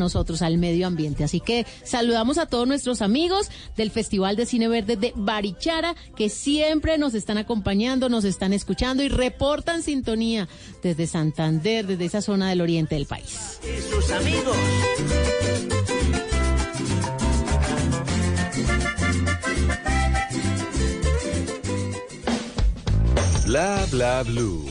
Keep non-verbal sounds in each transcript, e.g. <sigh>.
Nosotros, al medio ambiente. Así que saludamos a todos nuestros amigos del Festival de Cine Verde de Barichara, que siempre nos están acompañando, nos están escuchando y reportan sintonía desde Santander, desde esa zona del oriente del país. Y sus amigos. Bla bla blue,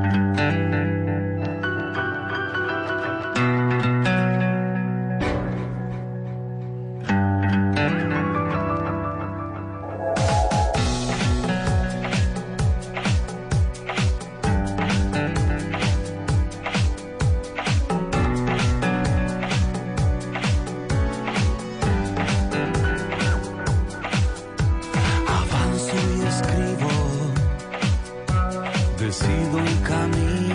Un camino,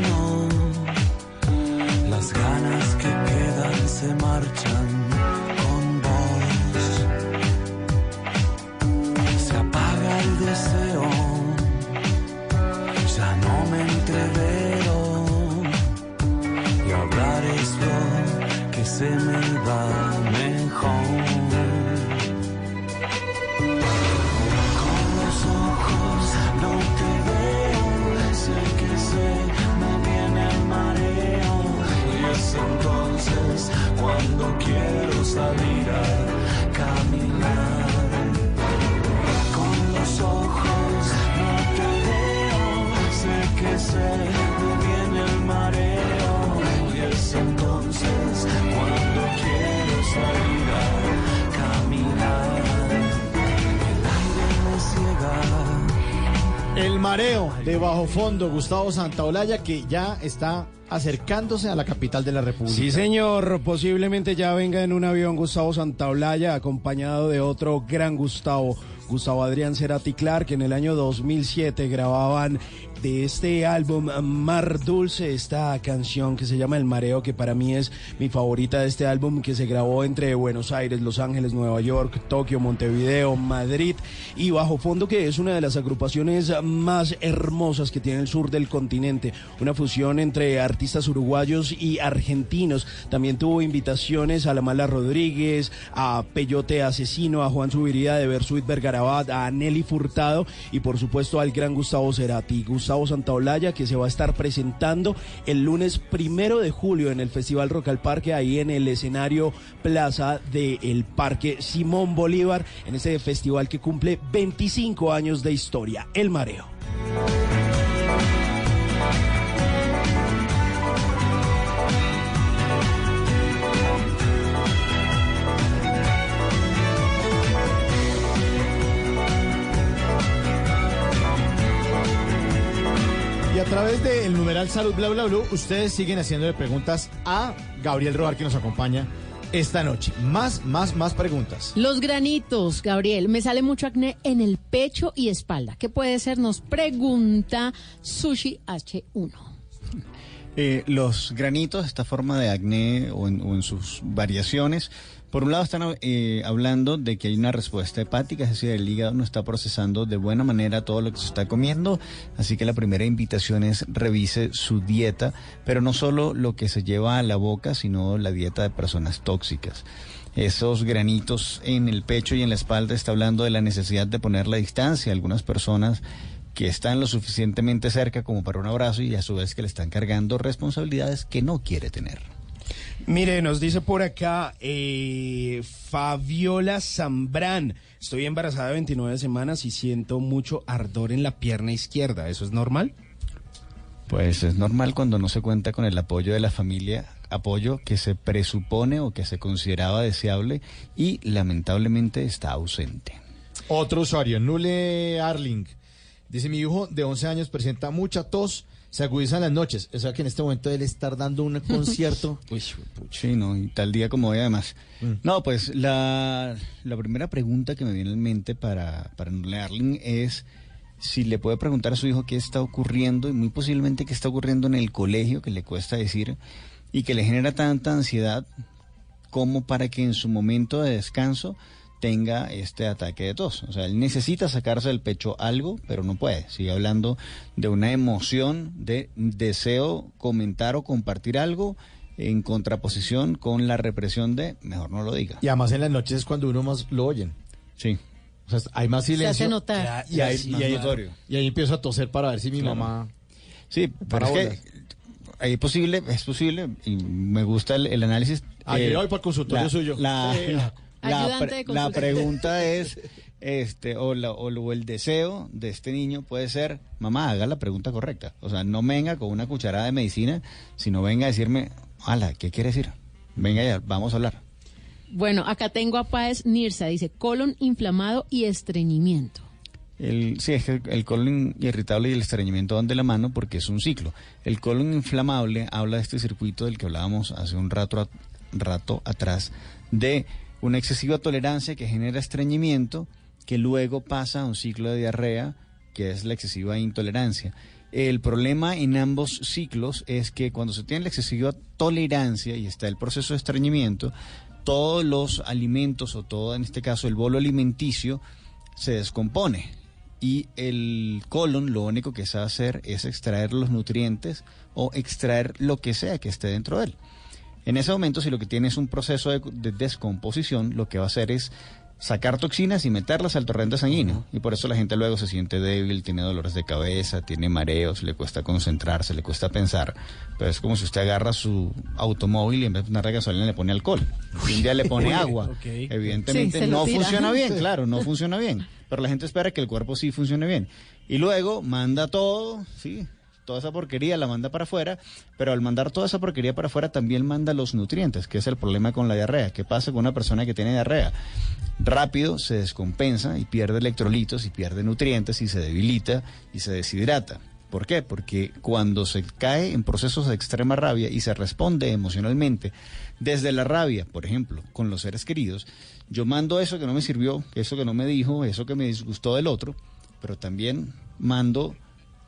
salir a caminar. Con los ojos no te veo, sé que se me viene el mareo y es entonces cuando quiero salir a caminar. El aire me ciega. El mareo de bajo fondo, Gustavo Santaolalla, que ya está acercándose a la capital de la República. Sí, señor. Posiblemente ya venga en un avión Gustavo Santaolalla, acompañado de otro gran Gustavo, Gustavo Adrián Cerati Clark, que en el año 2007 grababan este álbum Mar Dulce esta canción que se llama El Mareo, que para mí es mi favorita de este álbum, que se grabó entre Buenos Aires, Los Ángeles, Nueva York, Tokio, Montevideo, Madrid y Bajo Fondo, que es una de las agrupaciones más hermosas que tiene el sur del continente. Una fusión entre artistas uruguayos y argentinos. También tuvo invitaciones a La Mala Rodríguez, a Peyote Asesino, a Juan Subiría de Bersuit Vergarabat, a Nelly Furtado y por supuesto al gran Gustavo Cerati. Gustavo Santaolalla, que se va a estar presentando el lunes primero de julio en el Festival Rock al Parque, ahí en el escenario Plaza del Parque Simón Bolívar, en este festival que cumple 25 años de historia, El Mareo. Través del numeral salud bla bla bla, ustedes siguen haciéndole preguntas a Gabriel Robar que nos acompaña esta noche. Más, más, más preguntas. Los granitos, Gabriel, me sale mucho acné en el pecho y espalda. ¿Qué puede ser? Nos pregunta Sushi H1. Eh, los granitos, esta forma de acné o en, o en sus variaciones, por un lado están eh, hablando de que hay una respuesta hepática, es decir, el hígado no está procesando de buena manera todo lo que se está comiendo, así que la primera invitación es revise su dieta, pero no solo lo que se lleva a la boca, sino la dieta de personas tóxicas. Esos granitos en el pecho y en la espalda está hablando de la necesidad de poner la distancia. Algunas personas que están lo suficientemente cerca como para un abrazo y a su vez que le están cargando responsabilidades que no quiere tener. Mire, nos dice por acá eh, Fabiola Zambrán. Estoy embarazada de 29 semanas y siento mucho ardor en la pierna izquierda. ¿Eso es normal? Pues es normal cuando no se cuenta con el apoyo de la familia, apoyo que se presupone o que se consideraba deseable y lamentablemente está ausente. Otro usuario, Nule Arling. Dice, mi hijo de 11 años presenta mucha tos, se agudiza en las noches. O sea que en este momento él está dando un <laughs> concierto. Uy, pucha. Sí, no, y tal día como hoy además. No, pues la, la primera pregunta que me viene en mente para, para Nule Arling es si le puede preguntar a su hijo qué está ocurriendo y muy posiblemente qué está ocurriendo en el colegio, que le cuesta decir y que le genera tanta ansiedad como para que en su momento de descanso tenga este ataque de tos. O sea, él necesita sacarse del pecho algo, pero no puede. Sigue hablando de una emoción, de deseo comentar o compartir algo en contraposición con la represión de mejor no lo diga. Y además en las noches es cuando uno más lo oyen. Sí. O sea, hay más Se silencio. hace notar. Y ahí, y más ahí- notorio. y ahí empiezo a toser para ver si mi Claro. mamá... Sí, pero Para es que es posible, es posible, y me gusta el, el análisis. eh, Ah, voy para el consultorio la- suyo. La, Sí. la, Pre- la consultorio. pregunta <laughs> es, este, o, la- o el deseo de este niño puede ser, mamá, haga la pregunta correcta. O sea, no venga con una cucharada de medicina, sino venga a decirme, ala, ¿qué quiere decir? Venga ya, vamos a hablar. Bueno, acá tengo a Páez Nirsa, dice colon inflamado y estreñimiento. El, sí, es que el colon irritable y el estreñimiento van de la mano porque es un ciclo. El colon inflamable habla de este circuito del que hablábamos hace un rato, a- rato atrás, de una excesiva tolerancia que genera estreñimiento, que luego pasa a un ciclo de diarrea, que es la excesiva intolerancia. El problema en ambos ciclos es que cuando se tiene la excesiva tolerancia y está el proceso de estreñimiento, todos los alimentos o todo, en este caso, el bolo alimenticio, se descompone y el colon lo único que sabe hacer es extraer los nutrientes o extraer lo que sea que esté dentro de él. En ese momento, si lo que tiene es un proceso de, de descomposición, lo que va a hacer es sacar toxinas y meterlas al torrente sanguíneo. Y por eso la gente luego se siente débil, tiene dolores de cabeza, tiene mareos, le cuesta concentrarse, le cuesta pensar. Pero es como si usted agarra su automóvil y en vez de ponerle gasolina le pone alcohol. Y un día le pone <laughs> agua. Evidentemente no tira. funciona bien, claro, no funciona bien. Pero la gente espera que el cuerpo sí funcione bien. Y luego manda todo, sí, toda esa porquería la manda para afuera, pero al mandar toda esa porquería para afuera también manda los nutrientes, que es el problema con la diarrea. ¿Qué pasa con una persona que tiene diarrea? Rápido se descompensa y pierde electrolitos y pierde nutrientes y se debilita y se deshidrata. ¿Por qué? Porque cuando se cae en procesos de extrema rabia y se responde emocionalmente desde la rabia, por ejemplo, con los seres queridos, yo mando eso que no me sirvió, eso que no me dijo, eso que me disgustó del otro, pero también mando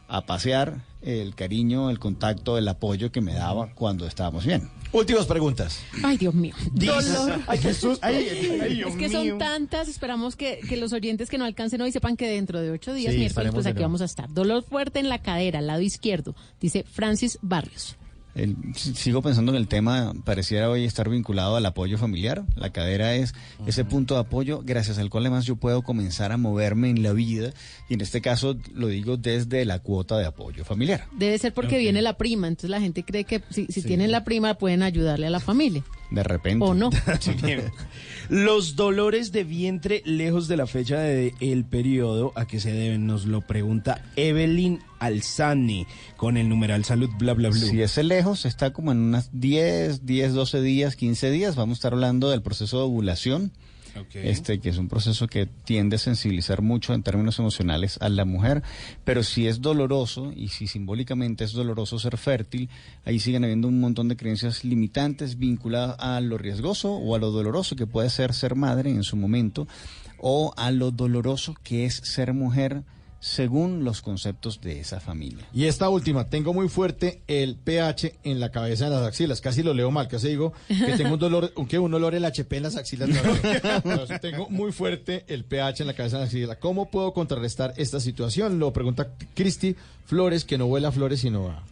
a pasear el cariño, el contacto, el apoyo que me daba cuando estábamos bien. Últimas preguntas. Ay, Dios mío. Dolor. Ay, qué susto. es que son tantas, esperamos que, que los oyentes que no alcancen hoy sepan que dentro de ocho días, Sí, miércoles, pues aquí vamos a estar. Dolor fuerte en la cadera, lado izquierdo, dice Francis Barrios. El- si- sigo pensando en el tema, pareciera hoy estar vinculado al apoyo familiar. La cadera es ese punto de apoyo gracias al cual además yo puedo comenzar a moverme en la vida y en este caso lo digo desde la cuota de apoyo familiar. Debe ser porque viene la prima, entonces la gente cree que si, si tienen la prima pueden ayudarle a la familia. De repente. ¿O no? <laughs> Los dolores de vientre lejos de la fecha del periodo, ¿a qué se deben? Nos lo pregunta Evelyn Alzani con el numeral salud bla bla bla. Si ese lejos está como en unas 10, 10, 12 días, 15 días, vamos a estar hablando del proceso de ovulación. Este, que es un proceso que tiende a sensibilizar mucho en términos emocionales a la mujer, pero si es doloroso y si simbólicamente es doloroso ser fértil, ahí siguen habiendo un montón de creencias limitantes vinculadas a lo riesgoso o a lo doloroso que puede ser ser madre en su momento o a lo doloroso que es ser mujer según los conceptos de esa familia. Y esta última, tengo muy fuerte el pH en la cabeza de las axilas. Casi lo leo mal, casi digo que tengo un dolor, que un olor el HP en las axilas. Tengo muy fuerte el pH en la cabeza de las axilas. ¿Cómo puedo contrarrestar esta situación? Lo pregunta Cristi Flores, que no vuela flores, sino a...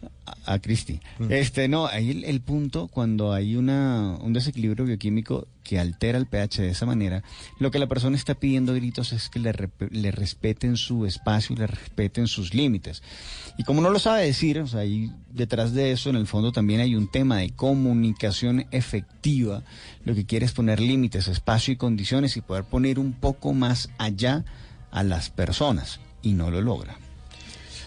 a, Cristi. Este, no, ahí el, el punto, cuando hay una, un desequilibrio bioquímico que altera el pH de esa manera, lo que la persona está pidiendo gritos es que le, le respeten su espacio y le respeten sus límites. Y como no lo sabe decir, o sea, ahí detrás de eso, en el fondo también hay un tema de comunicación efectiva. Lo que quiere es poner límites, espacio y condiciones y poder poner un poco más allá a las personas. Y no lo logra.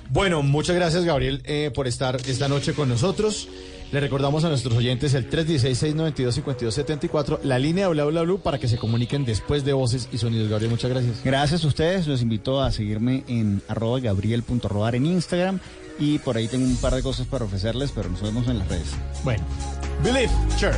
Bueno, muchas gracias Gabriel eh, por estar esta noche con nosotros. Le recordamos a nuestros oyentes el 316-692-5274, la línea de bla bla bla para que se comuniquen después de voces y sonidos. Gabriel, muchas gracias. Gracias a ustedes, los invito a seguirme en arroba gabriel.robar en Instagram y por ahí tengo un par de cosas para ofrecerles, pero nos vemos en las redes. Bueno, Believe, sure.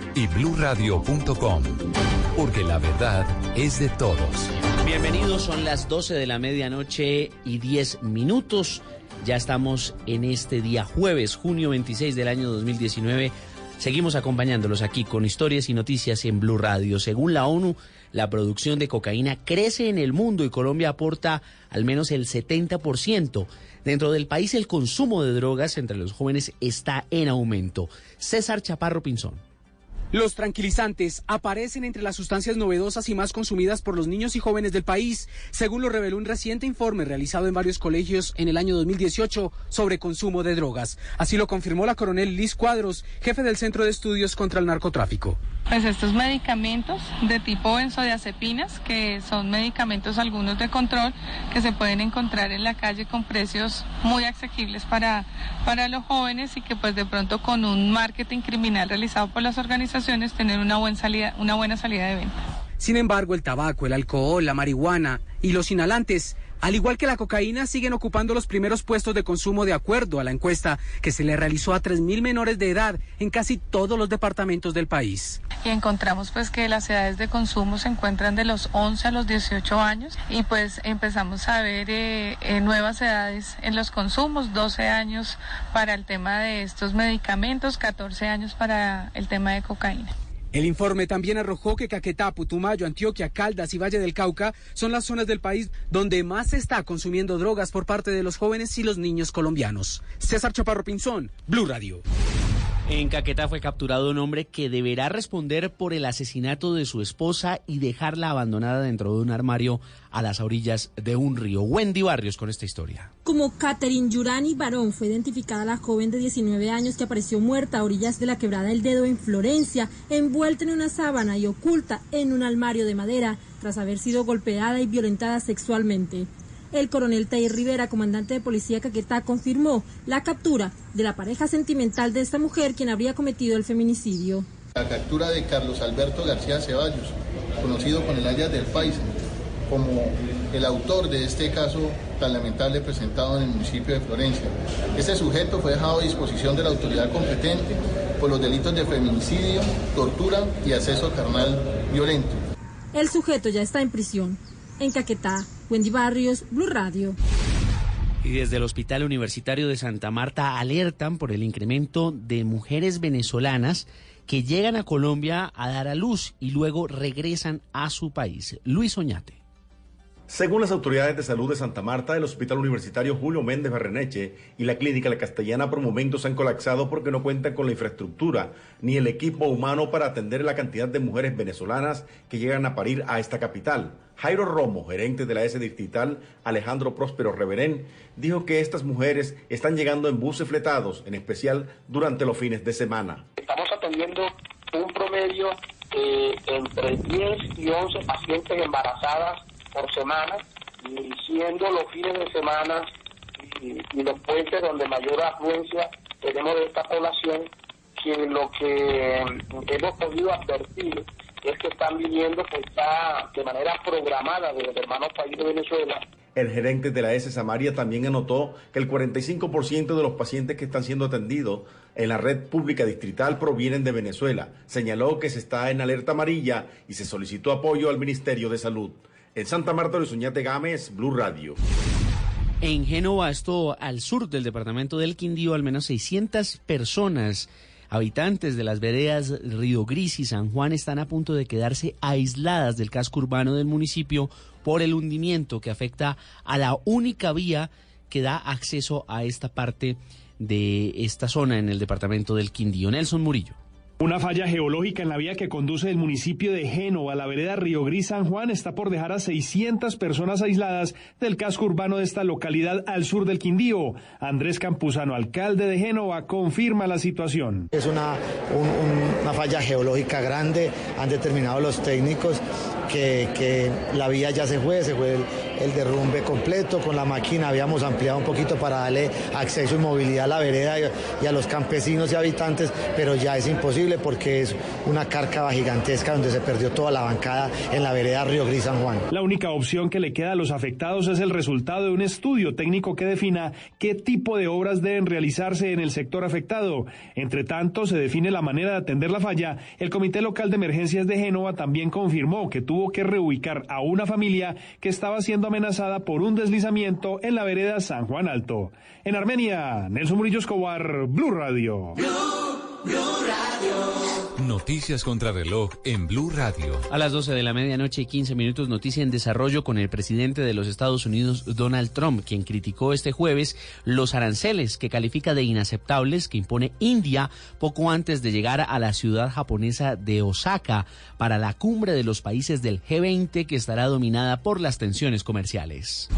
y bluradio.com, porque la verdad es de todos. Bienvenidos, son las 12 de la medianoche y 10 minutos. Ya estamos en este día jueves, junio 26 del año 2019. Seguimos acompañándolos aquí con historias y noticias en Blue Radio. Según la ONU, la producción de cocaína crece en el mundo y Colombia aporta al menos el 70%. Dentro del país el consumo de drogas entre los jóvenes está en aumento. César Chaparro Pinzón. Los tranquilizantes aparecen entre las sustancias novedosas y más consumidas por los niños y jóvenes del país, según lo reveló un reciente informe realizado en varios colegios en el año 2018 sobre consumo de drogas. Así lo confirmó la coronel Liz Cuadros, jefe del Centro de Estudios contra el Narcotráfico. Pues estos medicamentos de tipo benzodiazepinas, que son medicamentos algunos de control que se pueden encontrar en la calle con precios muy asequibles para, para los jóvenes y que pues de pronto con un marketing criminal realizado por las organizaciones tener una, buen salida, una buena salida de venta. Sin embargo, el tabaco, el alcohol, la marihuana y los inhalantes, al igual que la cocaína, siguen ocupando los primeros puestos de consumo de acuerdo a la encuesta que se le realizó a 3.000 menores de edad en casi todos los departamentos del país. Y encontramos pues que las edades de consumo se encuentran de los 11 a los 18 años y pues empezamos a ver eh, eh, nuevas edades en los consumos, 12 años para el tema de estos medicamentos, 14 años para el tema de cocaína. El informe también arrojó que Caquetá, Putumayo, Antioquia, Caldas y Valle del Cauca son las zonas del país donde más se está consumiendo drogas por parte de los jóvenes y los niños colombianos. César Chaparro Pinzón, Blue Radio. En Caquetá fue capturado un hombre que deberá responder por el asesinato de su esposa y dejarla abandonada dentro de un armario a las orillas de un río. Wendy Barrios con esta historia. Como Catherine Yurani Barón fue identificada la joven de 19 años que apareció muerta a orillas de la quebrada del dedo en Florencia, envuelta en una sábana y oculta en un armario de madera tras haber sido golpeada y violentada sexualmente. El coronel Tair Rivera, comandante de policía Caquetá, confirmó la captura de la pareja sentimental de esta mujer quien habría cometido el feminicidio. La captura de Carlos Alberto García Ceballos, conocido con el alias del Paisa, como el autor de este caso tan lamentable presentado en el municipio de Florencia. Este sujeto fue dejado a disposición de la autoridad competente por los delitos de feminicidio, tortura y acceso carnal violento. El sujeto ya está en prisión. En Caquetá, Wendy Barrios, Blue Radio. Y desde el Hospital Universitario de Santa Marta alertan por el incremento de mujeres venezolanas que llegan a Colombia a dar a luz y luego regresan a su país. Luis Oñate. Según las autoridades de salud de Santa Marta, el Hospital Universitario Julio Méndez Barreneche y la Clínica La Castellana por momentos han colapsado porque no cuentan con la infraestructura ni el equipo humano para atender la cantidad de mujeres venezolanas que llegan a parir a esta capital. Jairo Romo, gerente de la S Distrital Alejandro Próspero Reverén, dijo que estas mujeres están llegando en buses fletados, en especial durante los fines de semana. Estamos atendiendo un promedio entre 10 y 11 pacientes embarazadas por semana, siendo los fines de semana y, y los puentes donde mayor afluencia tenemos de esta población, que lo que hemos podido advertir es que están viniendo pues, está de manera programada desde el hermano país de Venezuela El gerente de la S Samaria también anotó que el 45% de los pacientes que están siendo atendidos en la red pública distrital provienen de Venezuela. Señaló que se está en alerta amarilla y se solicitó apoyo al Ministerio de Salud. En Santa Marta de Soñate Gámez, Blue Radio. En Génova, esto al sur del departamento del Quindío, al menos 600 personas, habitantes de las veredas Río Gris y San Juan, están a punto de quedarse aisladas del casco urbano del municipio por el hundimiento que afecta a la única vía que da acceso a esta parte de esta zona en el departamento del Quindío. Nelson Murillo. Una falla geológica en la vía que conduce del municipio de Génova a la vereda Río Gris San Juan está por dejar a 600 personas aisladas del casco urbano de esta localidad al sur del Quindío. Andrés Campuzano, alcalde de Génova, confirma la situación. Es una, un- un- una falla geológica grande, han determinado los técnicos que, la vía ya se fue, se fue el, el derrumbe completo, con la máquina habíamos ampliado un poquito para darle acceso y movilidad a la vereda y, y a los campesinos y habitantes, pero ya es imposible porque es una cárcava gigantesca donde se perdió toda la bancada en la vereda Río Gris San Juan. La única opción que le queda a los afectados es el resultado de un estudio técnico que defina qué tipo de obras deben realizarse en el sector afectado. Entre tanto, se define la manera de atender la falla. El Comité Local de Emergencias de Génova también confirmó que tuvo que reubicar a una familia que estaba siendo amenazada por un deslizamiento en la vereda San Juan Alto. En Armenia, Nelson Murillo Escobar, Blue Radio. Noticias contra reloj en Blue Radio. A las 12 de la medianoche y 15 minutos, noticia en desarrollo con el presidente de los Estados Unidos, Donald Trump, quien criticó este jueves los aranceles que califica de inaceptables que impone India poco antes de llegar a la ciudad japonesa de Osaka para la cumbre de los países del G20 que estará dominada por las tensiones comerciales.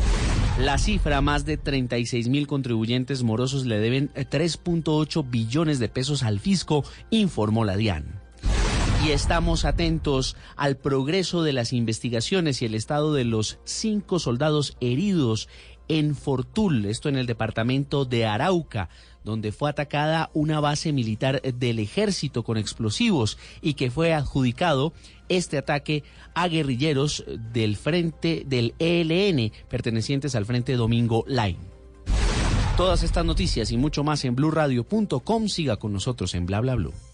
La cifra, más de 36 mil contribuyentes morosos le deben eh, 3.8 billones de pesos al fisco, informó la DIAN. Y estamos atentos al progreso de las investigaciones y el estado de los cinco soldados heridos en Fortul, esto en el departamento de Arauca, donde fue atacada una base militar del ejército con explosivos y que fue adjudicado este ataque a guerrilleros del frente del ELN pertenecientes al Frente Domingo Line. Todas estas noticias y mucho más en blurradio.com. Siga con nosotros en bla bla blue.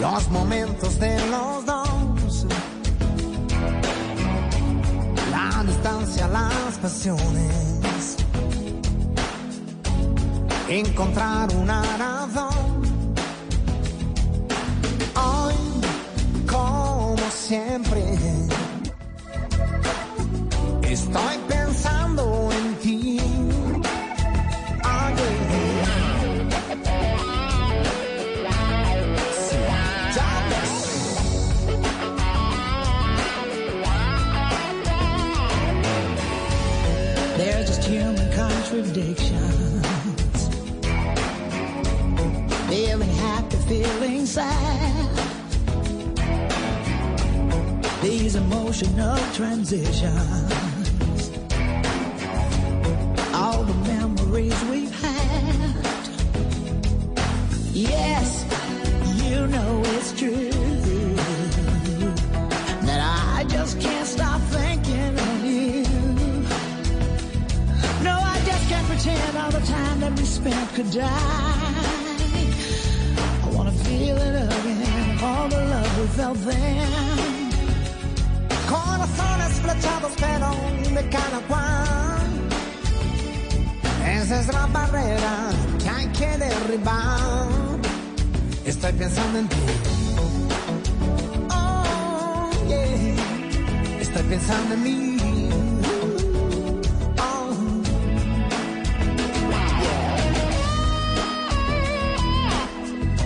Los momentos de los dos, la distancia, las pasiones, encontrar una Esa es la barrera que hay que derribar. Estoy pensando en ti. Oh, yeah. Estoy pensando en mí. Oh,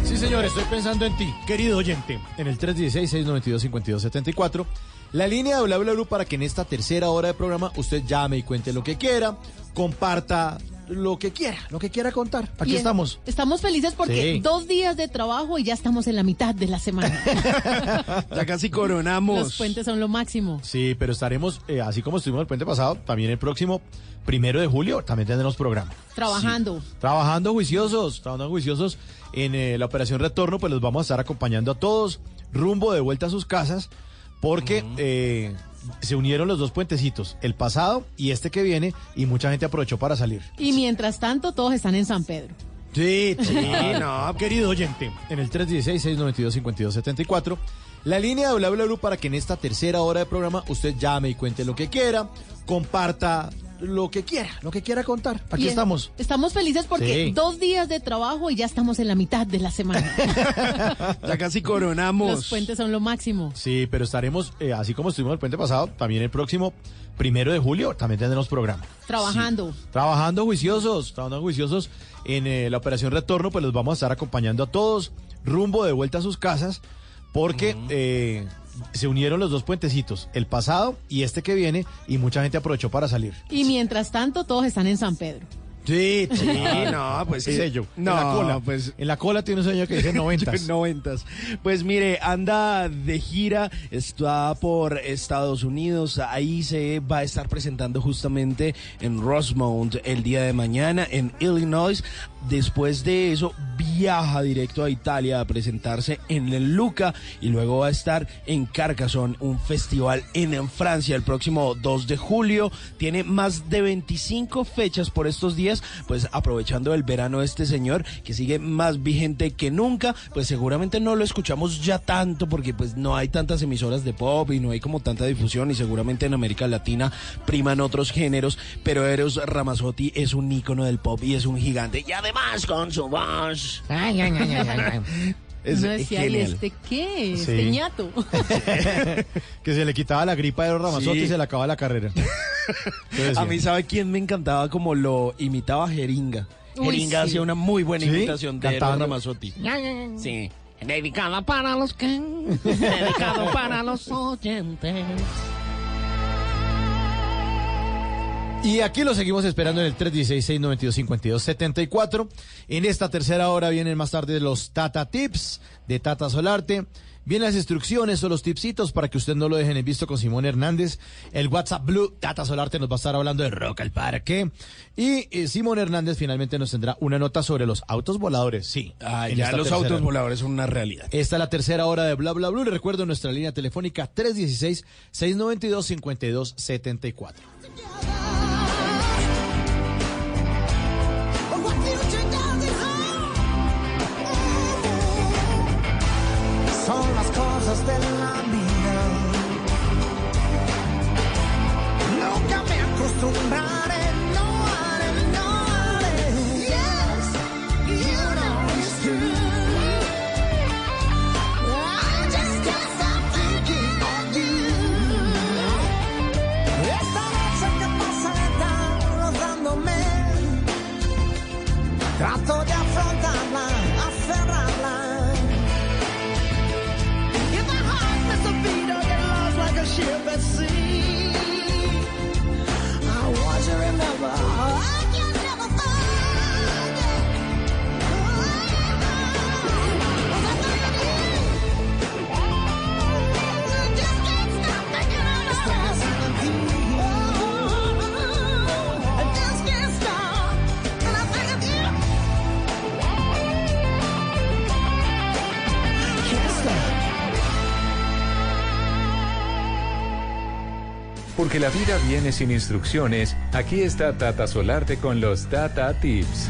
Sí, señor, estoy pensando en ti, querido oyente, en el 316-692-5274. La línea de Bla Bla Blue para que en esta tercera hora de programa usted llame y cuente lo que quiera, comparta lo que quiera, lo que quiera contar. Aquí Bien, estamos. Estamos felices porque Sí. dos días de trabajo y ya estamos en la mitad de la semana. <laughs> Ya casi coronamos. Los puentes son lo máximo. Sí, pero estaremos, eh, así como estuvimos el puente pasado, también el próximo primero de julio también tendremos programa. Trabajando. Trabajando juiciosos, trabajando juiciosos en eh, la operación retorno, pues los vamos a estar acompañando a todos rumbo de vuelta a sus casas, porque eh, se unieron los dos puentecitos, el pasado y este que viene, y mucha gente aprovechó para salir. Y mientras tanto, todos están en San Pedro. Sí, sí, no, querido oyente, en el 316-692-5274, la línea de Bla Bla para que en esta tercera hora de programa usted llame y cuente lo que quiera, comparta lo que quiera, lo que quiera contar. Aquí Bien, estamos. Estamos felices porque Sí. dos días de trabajo y ya estamos en la mitad de la semana. <laughs> Ya casi coronamos. Los puentes son lo máximo. Sí, pero estaremos, eh, así como estuvimos el puente pasado, también el próximo primero de julio también tendremos programa. Trabajando. Trabajando juiciosos, trabajando juiciosos en eh, la operación retorno, pues los vamos a estar acompañando a todos rumbo de vuelta a sus casas, porque eh, se unieron los dos puentecitos, el pasado y este que viene, y mucha gente aprovechó para salir. Y mientras tanto, todos están en San Pedro. Sí, Sí, no, pues ¿Qué sí. sello? No, en la cola. pues En la cola tiene un señor que dice noventas. <laughs> Noventas. Pues mire, anda de gira, está por Estados Unidos, ahí se va a estar presentando justamente en Rosemount el día de mañana en Illinois. Después de eso viaja directo a Italia a presentarse en Luca y luego va a estar en Carcassonne, un festival en Francia el próximo 2 de julio. Tiene más de 25 fechas por estos días, pues aprovechando el verano este señor que sigue más vigente que nunca, pues seguramente no lo escuchamos ya tanto porque pues no hay tantas emisoras de pop y no hay como tanta difusión y seguramente en América Latina priman otros géneros, pero Eros Ramazzotti es un ícono del pop y es un gigante y además con su voz. Ay, ay, ay, ay, ay, ay. <laughs> Es Uno decía, ¿y este qué? Sí. Este ñato. <laughs> que se le quitaba la gripa de Ramazotti Sí. y se le acababa la carrera. <laughs> A mí, ¿sabe quién me encantaba como lo imitaba Jeringa? Uy, Jeringa sí. hacía una muy buena ¿Sí? imitación de. Ramazzotti. Sí. Dedicada para los que. <laughs> Dedicado para los oyentes. Y aquí lo seguimos esperando en el 316-692-5274. En esta tercera hora vienen más tarde los Tata Tips de Tata Solarte. Vienen las instrucciones o los tipsitos para que usted no lo dejen en visto con Simón Hernández. El WhatsApp Blue, Tata Solarte nos va a estar hablando de Rock al Parque. Y eh, Simón Hernández finalmente nos tendrá una nota sobre los autos voladores. Sí. Ah, ya los autos hora. voladores son una realidad. Esta es la tercera hora de Bla Bla Blue. Le recuerdo nuestra línea telefónica 316-692-5274. Cosas de la vida. Nunca me acostumbraré, la vida viene sin instrucciones, aquí está Tata Solarte con los Tata Tips.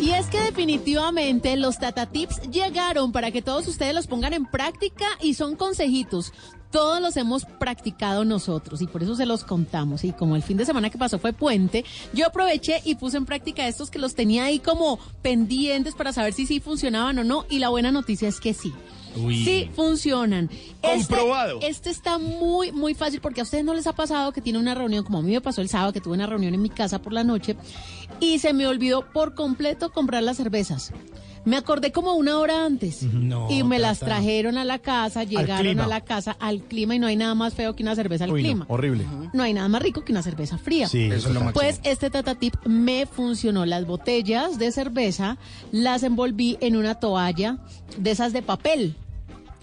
Y es que definitivamente los Tata Tips llegaron para que todos ustedes los pongan en práctica y son consejitos. Todos los hemos practicado nosotros y por eso se los contamos. Y como el fin de semana que pasó fue puente, yo aproveché y puse en práctica estos que los tenía ahí como pendientes para saber si sí funcionaban o no. Y la buena noticia es que sí. Uy. Sí, funcionan. Comprobado. Este, este está muy, muy fácil porque a ustedes no les ha pasado que tiene una reunión, como a mí me pasó el sábado, que tuve una reunión en mi casa por la noche y se me olvidó por completo comprar las cervezas. Me acordé como una hora antes No, y me las trajeron a la casa, llegaron clima. a la casa al clima y no hay nada más feo que una cerveza al Uy, no, clima. horrible. No hay nada más rico que una cerveza fría. Sí, eso es lo máximo. Pues este Tata Tip me funcionó. Las botellas de cerveza las envolví en una toalla de esas de papel,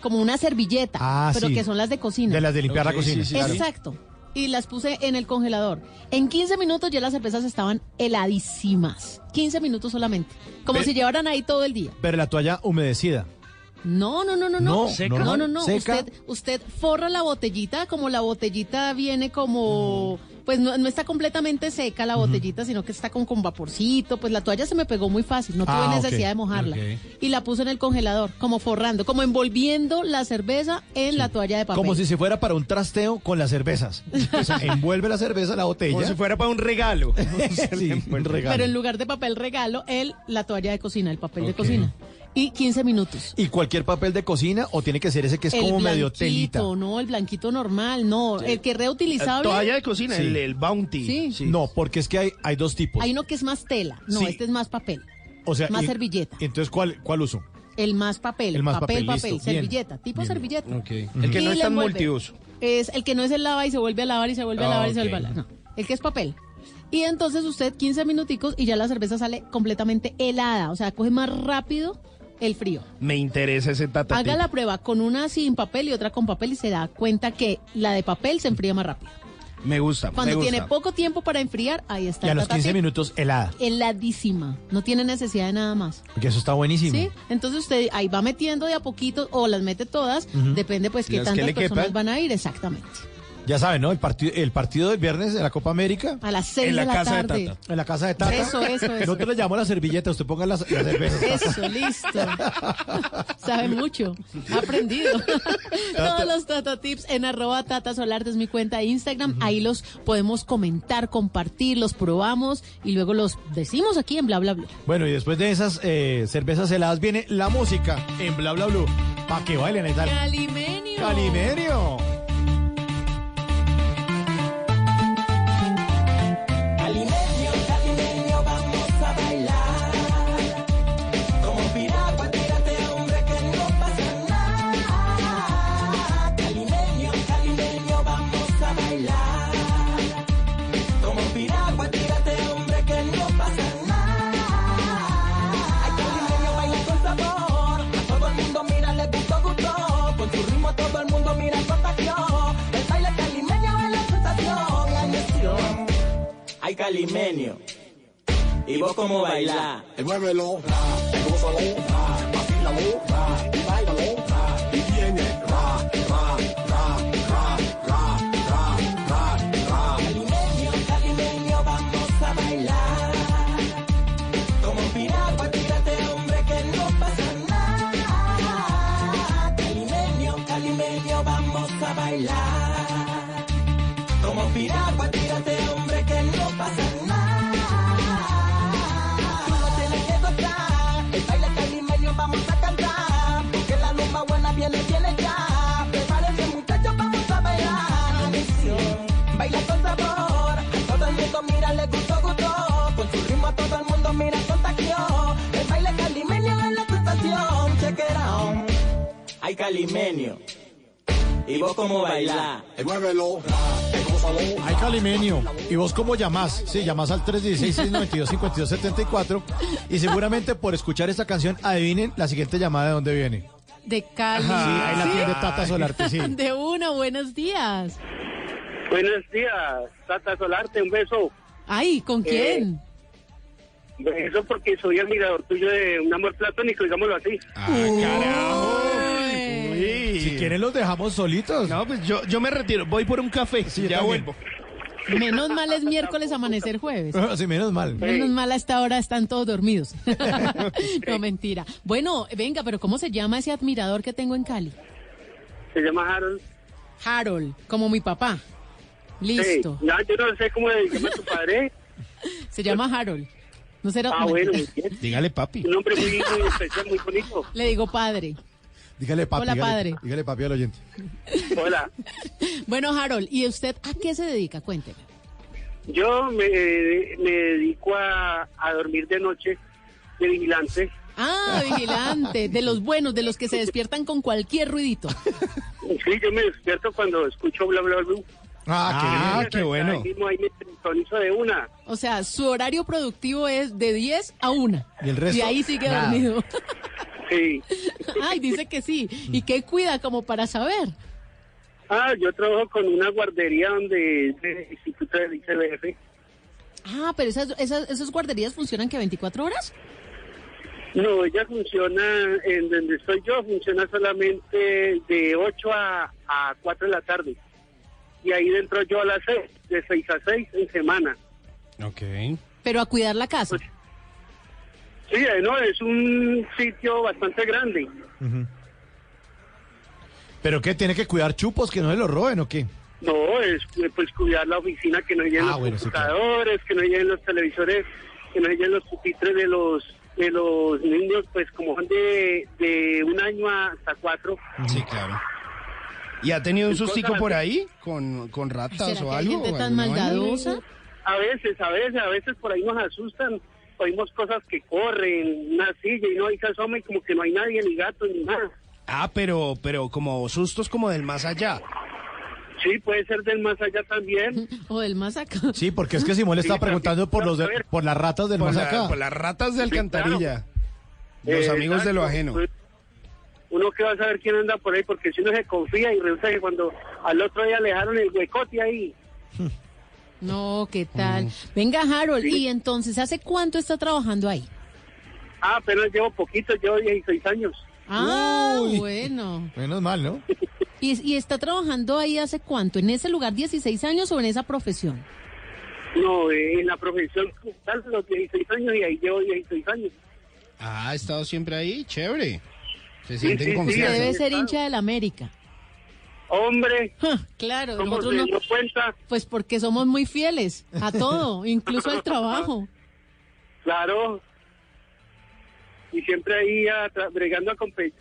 como una servilleta, Ah, pero sí. que son las de cocina. De las de limpiar la cocina. sí, sí, claro. Exacto. Y las puse en el congelador. En 15 minutos ya las cervezas estaban heladísimas. 15 minutos solamente. Como si llevaran ahí todo el día. Pero la toalla humedecida. No, no, no, no, No, no. ¿seca? No, no, no. ¿Seca? Usted, usted forra la botellita, como la botellita viene como, pues no, no está completamente seca la botellita, sino que está con, con vaporcito. Pues la toalla se me pegó muy fácil, no tuve Ah, necesidad de mojarla. Y la puse en el congelador, como forrando, como envolviendo la cerveza en la toalla de papel. Como si se fuera para un trasteo con las cervezas. O sea, <laughs> envuelve la cerveza en la botella. Como si fuera para un regalo. <laughs> Sí, <laughs> un regalo. Pero en lugar de papel regalo, el, la toalla de cocina, el papel de cocina. Y 15 minutos. ¿Y cualquier papel de cocina o tiene que ser ese que es el como medio blanquito, telita? no, el blanquito normal, no. El que es reutilizable. Toalla de cocina, Sí. el, el Bounty. Sí. No, porque es que hay, hay dos tipos. Hay uno que es más tela. No, Sí. este es más papel. o sea, más y- servilleta. Entonces, ¿cuál, cuál uso? El más papel. El más papel, papel, papel. bien. servilleta. Tipo Bien, servilleta. Ok. El que Y no es tan multiuso. Es el que no es el lava y se vuelve a lavar y se vuelve a Ah, lavar y se ok. vuelve a lavar. No. El que es papel. Y entonces usted 15 minuticos y ya la cerveza sale completamente helada. O sea, coge más rápido el frío. Me interesa ese tata Haga la prueba con una sin papel y otra con papel y se da cuenta que la de papel se enfría más rápido. Me gusta. Cuando me gusta. tiene poco tiempo para enfriar, ahí está Y a los Tata 15 Tip. minutos helada. Heladísima. No tiene necesidad de nada más. Porque eso está buenísimo. ¿Sí? Entonces usted ahí va metiendo de a poquito o las mete todas. Depende pues qué que tantas personas van a ir. Exactamente. Ya saben, ¿no? El partido, el partido del viernes de la Copa América. A las seis de la tarde. En la casa de Tata. Eso, eso, eso. Nosotros le llamamos la servilleta, usted ponga las, las cervezas. Eso, listo. <laughs> Sabe mucho. Ha aprendido. <laughs> Todos los Tata Tips en arroba Tata Solarte es mi cuenta de Instagram. Ahí los podemos comentar, compartir, los probamos y luego los decimos aquí en bla bla bla. Bueno, y después de esas eh, cervezas heladas viene la música en Bla Bla Blue. Para que bailen y tal. Calimenio. Calimerio. Muévelo, Ay, calimeño. ¿Y vos cómo bailás? Muévelo. Ay, Calimenio. ¿Y vos cómo llamás? Sí, llamás al 316-692-5274 y seguramente por escuchar esta canción adivinen la siguiente llamada de dónde viene. De Cali. Sí, ahí la tiene Tata Solarte, <laughs> sí. De uno, buenos días. Buenos días, Tata Solarte, un beso. Ay, ¿con quién? Beso porque soy admirador tuyo de un amor platónico, digámoslo así. Si quieren los dejamos solitos. No, pues yo, yo me retiro, voy por un café, Sí, ya también. vuelvo. Menos mal es miércoles, amanecer jueves. <laughs> Sí, menos mal. Menos mal a esta hora están todos dormidos. <laughs> no, mentira. Bueno, venga, pero ¿cómo se llama ese admirador que tengo en Cali? Se llama Harold. Harold, como mi papá. Listo. Sí, ya, yo no sé cómo le llama tu padre. <laughs> Se llama Harold. No será Ah, bueno, muy bien. Dígale papi. Un nombre muy, muy especial, muy bonito. Le digo padre. Dígale papi. Hola, dígale- padre. Dígale papi al oyente. Hola. <laughs> Bueno, Harold, ¿y usted a qué se dedica? Cuénteme. Yo me, me dedico a, a dormir de noche de vigilante. Ah, vigilante, de los buenos, de los que se despiertan con cualquier ruidito. Sí, yo me despierto cuando escucho bla bla bla. Ah, Ah, qué bueno. Ahí mismo ahí me sintonizo de una. O sea, su horario productivo es de 10 a 1. ¿Y el resto? Y ahí sigue Nada. dormido. <laughs> Sí. <laughs> Ay, dice que sí. ¿Y qué cuida como para saber? Ah, yo trabajo con una guardería donde es del Instituto del ICBF. Ah, pero esas, esas, esas guarderías funcionan que 24 horas. No, ella funciona en donde estoy yo, funciona solamente de 8 a, a 4 de la tarde. Y ahí dentro yo a las 6, de 6 a 6 en semana. Ok. Pero a cuidar la casa. Sí, eh, no, es un sitio bastante grande. Ujú. ¿Pero qué? ¿Tiene que cuidar chupos que no se los roben o qué? No, es eh, pues cuidar la oficina, que no lleguen Ah, los bueno, sí, claro. computadores, que no lleguen los televisores, que no lleguen los pupitres de los de los niños, pues como son de, de un año hasta cuatro. Sí, claro. ¿Y ha tenido un Cosas sustico por ahí con, con ratas ¿Será o algo? gente tan maldadosa? A veces, a veces, a veces por ahí nos asustan, oímos cosas que corren, una silla y no hay asoma y como que no hay nadie, ni gato, ni nada. Ah, pero, pero como sustos como del más allá. Sí, puede ser del más allá también. <laughs> O del más acá. Sí, porque es que Simón le está Sí, preguntando por los de- por las ratas del Por, más la- acá. por las ratas de Sí, alcantarilla. Los Eh, amigos de lo ajeno. Uno que va a saber quién anda por ahí, porque si uno se confía y resulta que cuando al otro día le dejaron el huecote ahí, No, ¿qué tal? Venga, Harold, ¿y entonces hace cuánto está trabajando ahí? ah, apenas llevo poquito, llevo 16 años. Ah, Uy. bueno. Menos mal, ¿no? <laughs> ¿Y, y está trabajando ahí hace cuánto? ¿En ese lugar 16 años o en esa profesión? No, eh, en la profesión tal los 16 años y ahí llevo 16 años. Ah, ha estado siempre ahí, chévere. Se Sí, siente sí, sí, confianza. debe ser hincha del América. Hombre, claro, ¿cómo nosotros se no, dio cuenta? pues porque somos muy fieles a todo, <laughs> incluso al trabajo. Claro. Y siempre ahí a bregando a,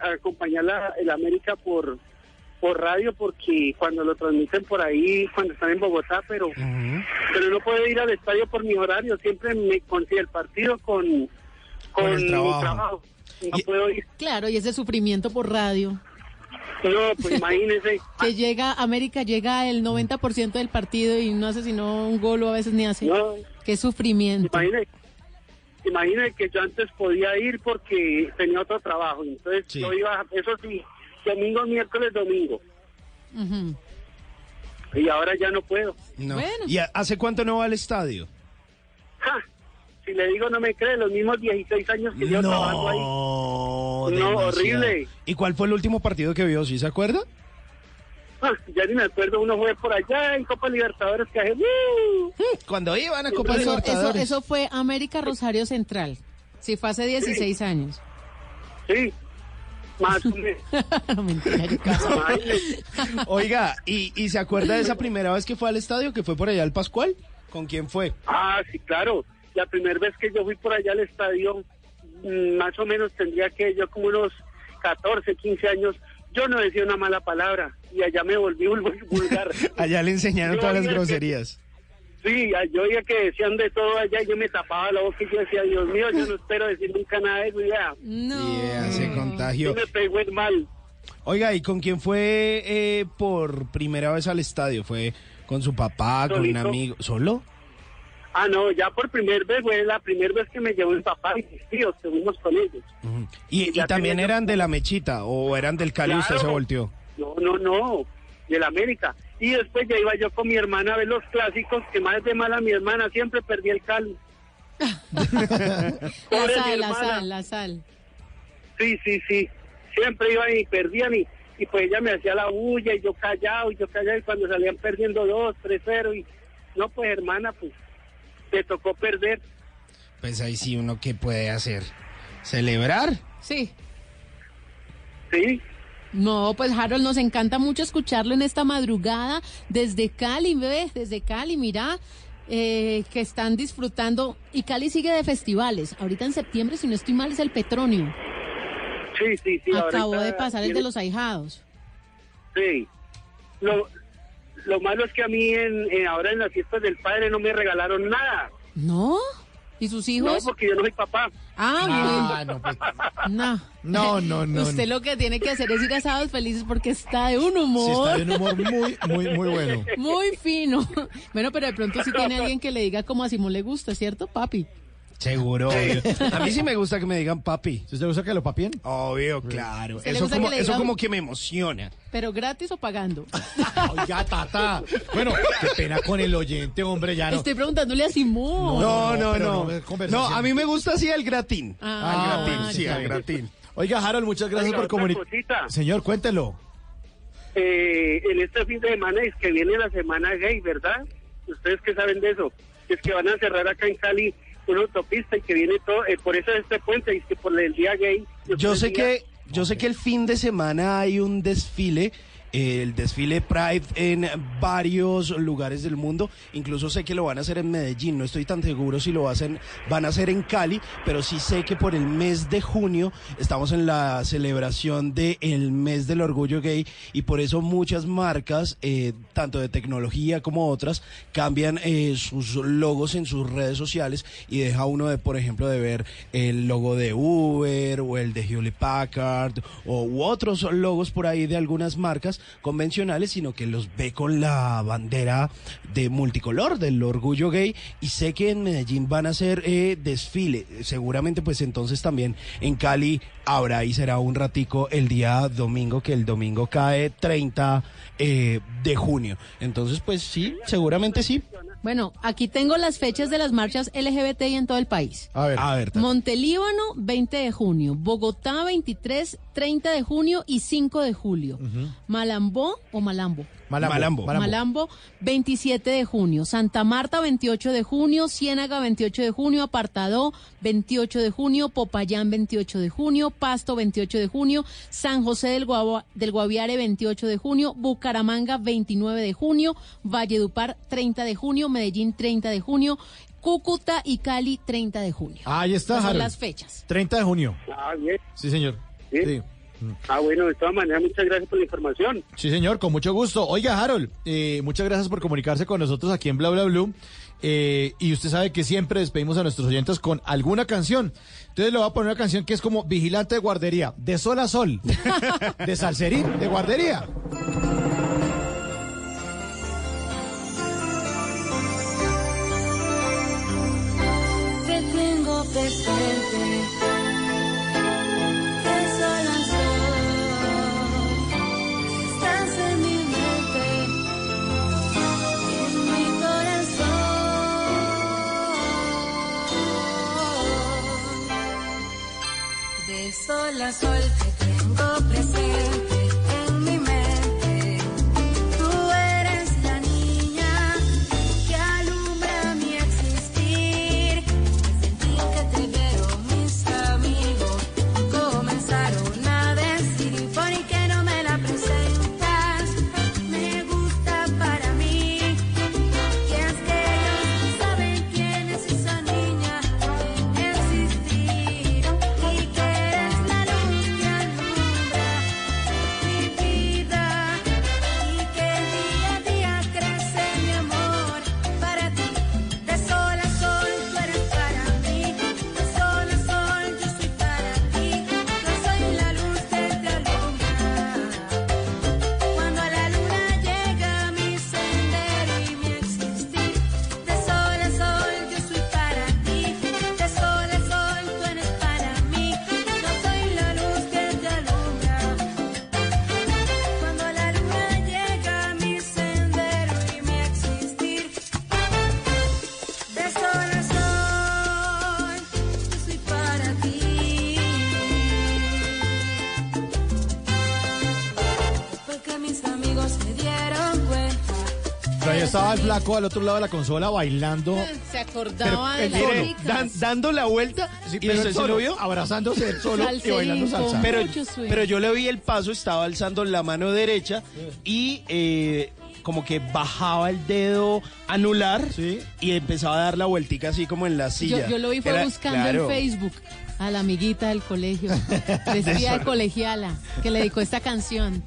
a acompañar la, el América por, por radio, porque cuando lo transmiten por ahí, cuando están en Bogotá, pero pero no puedo ir al estadio por mi horario, siempre me consigue el partido con, con, Con el mi trabajo. trabajo. No Y- puedo ir. Claro, y ese sufrimiento por radio. No, pues imagínese. <laughs> Que llega, América llega el 90% del partido y no hace sino un gol o a veces ni hace. No, Qué sufrimiento. imagínese. Imagínese que yo antes podía ir porque tenía otro trabajo. Entonces Sí. yo iba, eso sí, domingo, miércoles, domingo. Ujú. Y ahora ya no puedo. No. Bueno. ¿Y hace cuánto no va al estadio? ¡Ja! Si le digo no me cree, los mismos 16 años que yo trabajando ahí. No, No, demasiado. horrible. ¿Y cuál fue el último partido que vio? ¿Sí se acuerda? Ah, ya ni me acuerdo, uno fue por allá en Copa Libertadores que hace... ¡uh! Cuando iban a Copa Eso, eso, Libertadores. eso fue América Rosario Central. Sí, fue hace 16 años. Sí. Más. <laughs> Mentira. Oiga, ¿y, ¿y se acuerda de esa primera vez que fue al estadio, que fue por allá al Pascual? ¿Con quién fue? Ah, sí, claro. La primera vez que yo fui por allá al estadio, mm, más o menos tendría que yo como unos 14, 15 años, yo no decía una mala palabra y allá me volví vul- <laughs> vulgar. <laughs> Allá le enseñaron Yo todas las que- groserías. Sí, a- yo oía que decían de todo allá y yo me tapaba la boca y yo decía, Dios mío, yo no espero decir nunca nada de eso. y ya. No. Yeah, se contagió. Y me pegó el mal. Oiga, ¿y con quién fue eh, por primera vez al estadio? ¿Fue con su papá, con un amigo? ¿Solo? Ah, no, ya por primera vez, fue la primera vez que me llevó mi papá y mis tíos, que fuimos con ellos. ¿Y, y también tenía eran de la mechita o eran del Cali y usted se Claro. volteó? No, no, no, del América. Y después ya iba yo con mi hermana a ver los clásicos, que más de mala mi hermana, siempre perdí el Cali. <laughs> La sal, la sal, la sal. Sí, sí, sí. Siempre iban y perdían y, y pues ella me hacía la bulla y yo callado y yo callado y cuando salían perdiendo dos, tres, cero y no, pues hermana, pues te tocó perder. Pues ahí sí uno qué puede hacer. ¿Celebrar? Sí. Sí. No, pues Harold, nos encanta mucho escucharlo en esta madrugada desde Cali, bebé, desde Cali, mira, eh, que están disfrutando. Y Cali sigue de festivales. Ahorita en septiembre, si no estoy mal, es el Petronio. Sí, sí, sí. Acabó de pasar el de los ahijados. Sí. Lo, lo malo es que a mí en, en- ahora en las fiestas del padre no me regalaron nada. ¿No? ¿Y sus No, hijos? porque yo no soy papá. Ah, no, bueno. No. No, no, no. Usted lo que tiene que hacer es ir a sábados felices porque está de un humor. Sí, está de un humor muy, muy, muy bueno. Muy fino. Bueno, pero de pronto sí tiene alguien que le diga como a Simón le gusta, ¿cierto, papi? Seguro, obvio. A mí sí me gusta que me digan papi. ¿Si usted gusta que lo papien? Obvio, claro. ¿Se le Eso gusta como, que le eso digan- como que me emociona. Pero gratis o pagando. <laughs> Oiga, tata. Bueno, qué pena con el oyente, hombre, ya no. Estoy preguntándole a Simón. No, no, pero no. no, es No, conversación. a mí me gusta así el gratín. Ah, al gratín, sí, al gratín. Oiga, Harold, muchas gracias Oiga, por otra comunicar. cosita. Señor, cuéntelo. Eh, en este fin de semana es que viene la semana gay, ¿verdad? ¿Ustedes qué saben de eso? Es que van a cerrar acá en Cali una autopista y que viene todo, eh, por eso este puente, y es que por el día gay. Yo sé días- que, yo sé que el fin de semana hay un desfile, el desfile Pride en varios lugares del mundo. Incluso sé que lo van a hacer en Medellín. No estoy tan seguro si lo hacen, van a hacer en Cali, pero sí sé que por el mes de junio estamos en la celebración del mes del orgullo gay y por eso muchas marcas, eh, tanto de tecnología como otras, cambian eh, sus logos en sus redes sociales y deja uno de, por ejemplo, de ver el logo de Uber o el de Hewlett Packard o u otros logos por ahí de algunas marcas convencionales, sino que los ve con la bandera de multicolor del orgullo gay y sé que en Medellín van a hacer eh, desfile, seguramente pues entonces también en Cali habrá y será un ratico el día domingo, que el domingo cae 30 eh, de junio. Entonces pues sí, seguramente sí. Bueno, aquí tengo las fechas de las marchas LGBTI en todo el país. A ver. A ver. Montelíbano, 20 de junio. Bogotá, 23, 30 de junio y 5 de julio. Malambó o Malambo. Malambo. Malambo. Malambo. 27 de junio. Santa Marta, 28 de junio. Ciénaga, 28 de junio. Apartadó, 28 de junio. Popayán, 28 de junio. Pasto, 28 de junio. San José del, Guava- del Guaviare, 28 de junio. Bucaramanga, 29 de junio. Valledupar, 30 de junio. Medellín, 30 de junio. Cúcuta y Cali, 30 de junio. Ahí está, Esas son las fechas. 30 de junio. Ah, bien. Sí, señor. Sí. Sí. Ah, bueno, de todas maneras, muchas gracias por la información. Sí, señor, con mucho gusto. Oiga, Harold, eh, muchas gracias por comunicarse con nosotros aquí en Bla Bla Blue. Eh, y usted sabe que siempre despedimos a nuestros oyentes con alguna canción. Entonces le voy a poner una canción que es como Vigilante de Guardería, de sol a sol, <laughs> de salserín, de guardería. Te tengo presente. De sol te tengo presente. Estaba el flaco al otro lado de la consola bailando. Se acordaba de el solo. Dan- dando la vuelta Sí, y pero usted el se lo solo, vio. abrazándose él solo y bailando salsa. Pero, pero yo le vi el paso, estaba alzando la mano derecha y eh, como que bajaba el dedo anular y empezaba a dar la vueltica así como en la silla. Yo, yo lo vi fue Era- buscando claro. en Facebook a la amiguita del colegio, <laughs> vestida de colegiala, que le dedicó esta canción.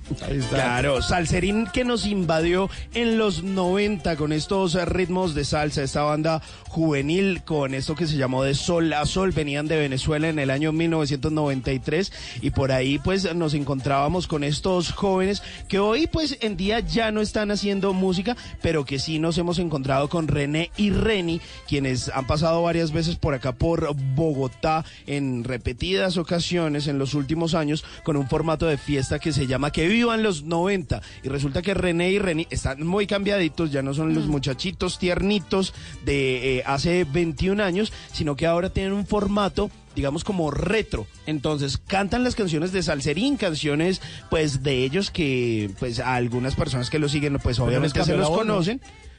Claro, salserín que nos invadió en los 90 con estos ritmos de salsa, esta banda juvenil con esto que se llamó de Sol a Sol, venían de Venezuela en el año 1993 y por ahí pues nos encontrábamos con estos jóvenes que hoy pues en día ya no están haciendo música, pero que sí nos hemos encontrado con René y Reni, quienes han pasado varias veces por acá por Bogotá en repetidas ocasiones en los últimos años con un formato de fiesta que se llama Que vivan los 90 y resulta que René y Reni están muy cambiaditos, ya no son los muchachitos tiernitos de eh, hace 21 años, sino que ahora tienen un formato digamos como retro. Entonces cantan las canciones de Salserín, canciones pues de ellos que pues a algunas personas que lo siguen pues obviamente se los ¿no?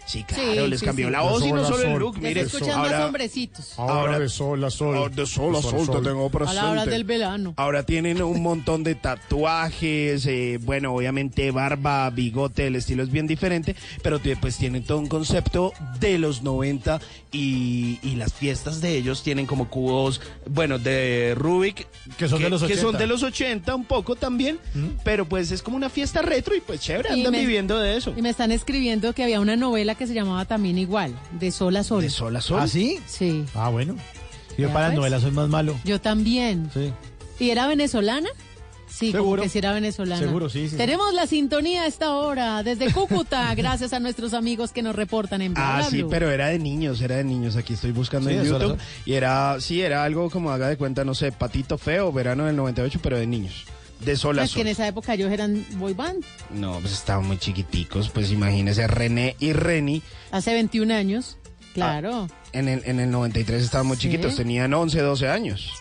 Sí, claro, Sí, les sí, cambió sí. la voz y no a solo el look. Mire, escuchan más hombrecitos. Ahora de sol a sol. De sol a sol, te tengo A presente. la hora del verano. Ahora tienen un montón de tatuajes, eh, bueno, obviamente barba, bigote, el estilo es bien diferente, pero pues tienen todo un concepto de los 90 y, y las fiestas de ellos tienen como cubos, bueno, de Rubik. Que son de los Que 80. son de los 80 un poco también, pero pues es como una fiesta retro y pues chévere, Y andan me- viviendo de eso. Y me están escribiendo que había una novela que se llamaba también igual, de sol a sol. ¿De sol a sol? ¿Ah, sí? Sí. Ah, bueno. Yo para las novelas soy más malo. Yo también. Sí. ¿Y era venezolana? Sí, como Seguro. que sí era venezolana. Seguro, sí, sí. Tenemos la sintonía a esta hora desde Cúcuta, <laughs> gracias a nuestros amigos que nos reportan en Ah, sí, pero era de niños, era de niños. Aquí estoy buscando Sí, en YouTube. Y era, sí, era algo como haga de cuenta, no sé, Patito Feo, verano del 98, pero de niños. De sol a Es que en sol. esa época ellos eran boy band, No, pues estaban muy chiquiticos. Pues imagínese, René y Reni hace 21 años. Claro. en el, en el 93 estaban muy Sí. chiquitos, tenían 11, 12 años.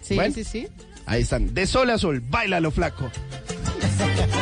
Sí, Bueno. sí, sí. Ahí están, de sol a sol, bailalo flaco. <laughs>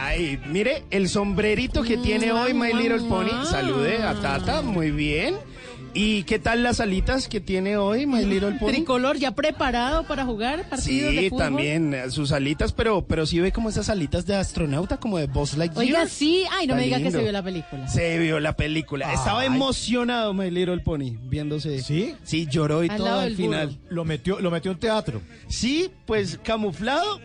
ay, mire el sombrerito que tiene hoy My Little Pony. Salude a Tata, muy bien. ¿Y qué tal las alitas que tiene hoy My Little Pony? Tricolor ya preparado para jugar partidos de Sí, fútbol. también eh, sus alitas, pero pero sí ve como esas alitas de astronauta, como de Buzz Lightyear. Oiga, sí. Ay, no Está me diga que se vio la película. Se vio la película. Estaba emocionado My Little Pony viéndose. ¿Sí? Sí, lloró y Al todo al final. Lo metió, lo metió en teatro. Sí, pues camuflado,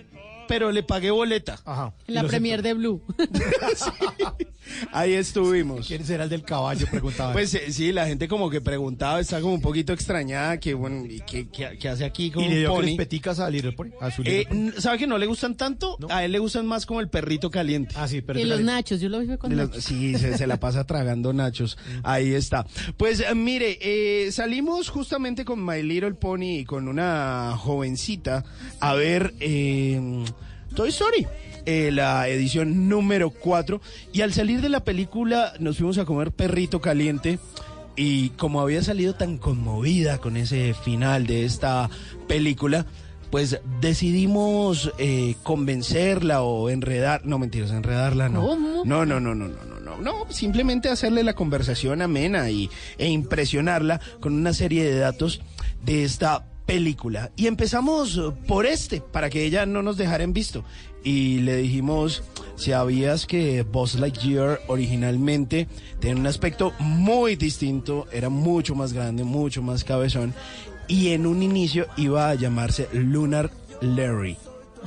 pero le pagué boleta. Ajá. En la premier de Blue. <laughs> Ahí estuvimos. ¿Quién será el del caballo? Preguntaba. Pues eh, sí, la gente como que preguntaba, está como un poquito extrañada, que bueno, ¿y ¿qué, qué, qué hace aquí con y le un dio pony? crispeticas a Little Pony. A su Eh, Little ¿Sabe que no le gustan tanto? A él le gustan más como el perrito caliente. Ah, sí, pero y los nachos, yo lo vi con los- sí, se, se la pasa tragando nachos. <laughs> Ahí está. Pues eh, mire, eh, salimos justamente con My Little Pony y con una jovencita a ver eh, Toy Story. eh, la edición número 4 y al salir de la película nos fuimos a comer perrito caliente y como había salido tan conmovida con ese final de esta película pues decidimos eh, convencerla o enredar, no mentiras, enredarla no. ¿Cómo? No, no, no, no, no, no, no, no, simplemente hacerle la conversación amena y, e impresionarla con una serie de datos de esta película. Y empezamos eh, por este, para que ella no nos dejara en visto. Y le dijimos, ¿sabías que Buzz Lightyear originalmente tenía un aspecto muy distinto? Era mucho más grande, mucho más cabezón. Y en un inicio iba a llamarse Lunar Larry.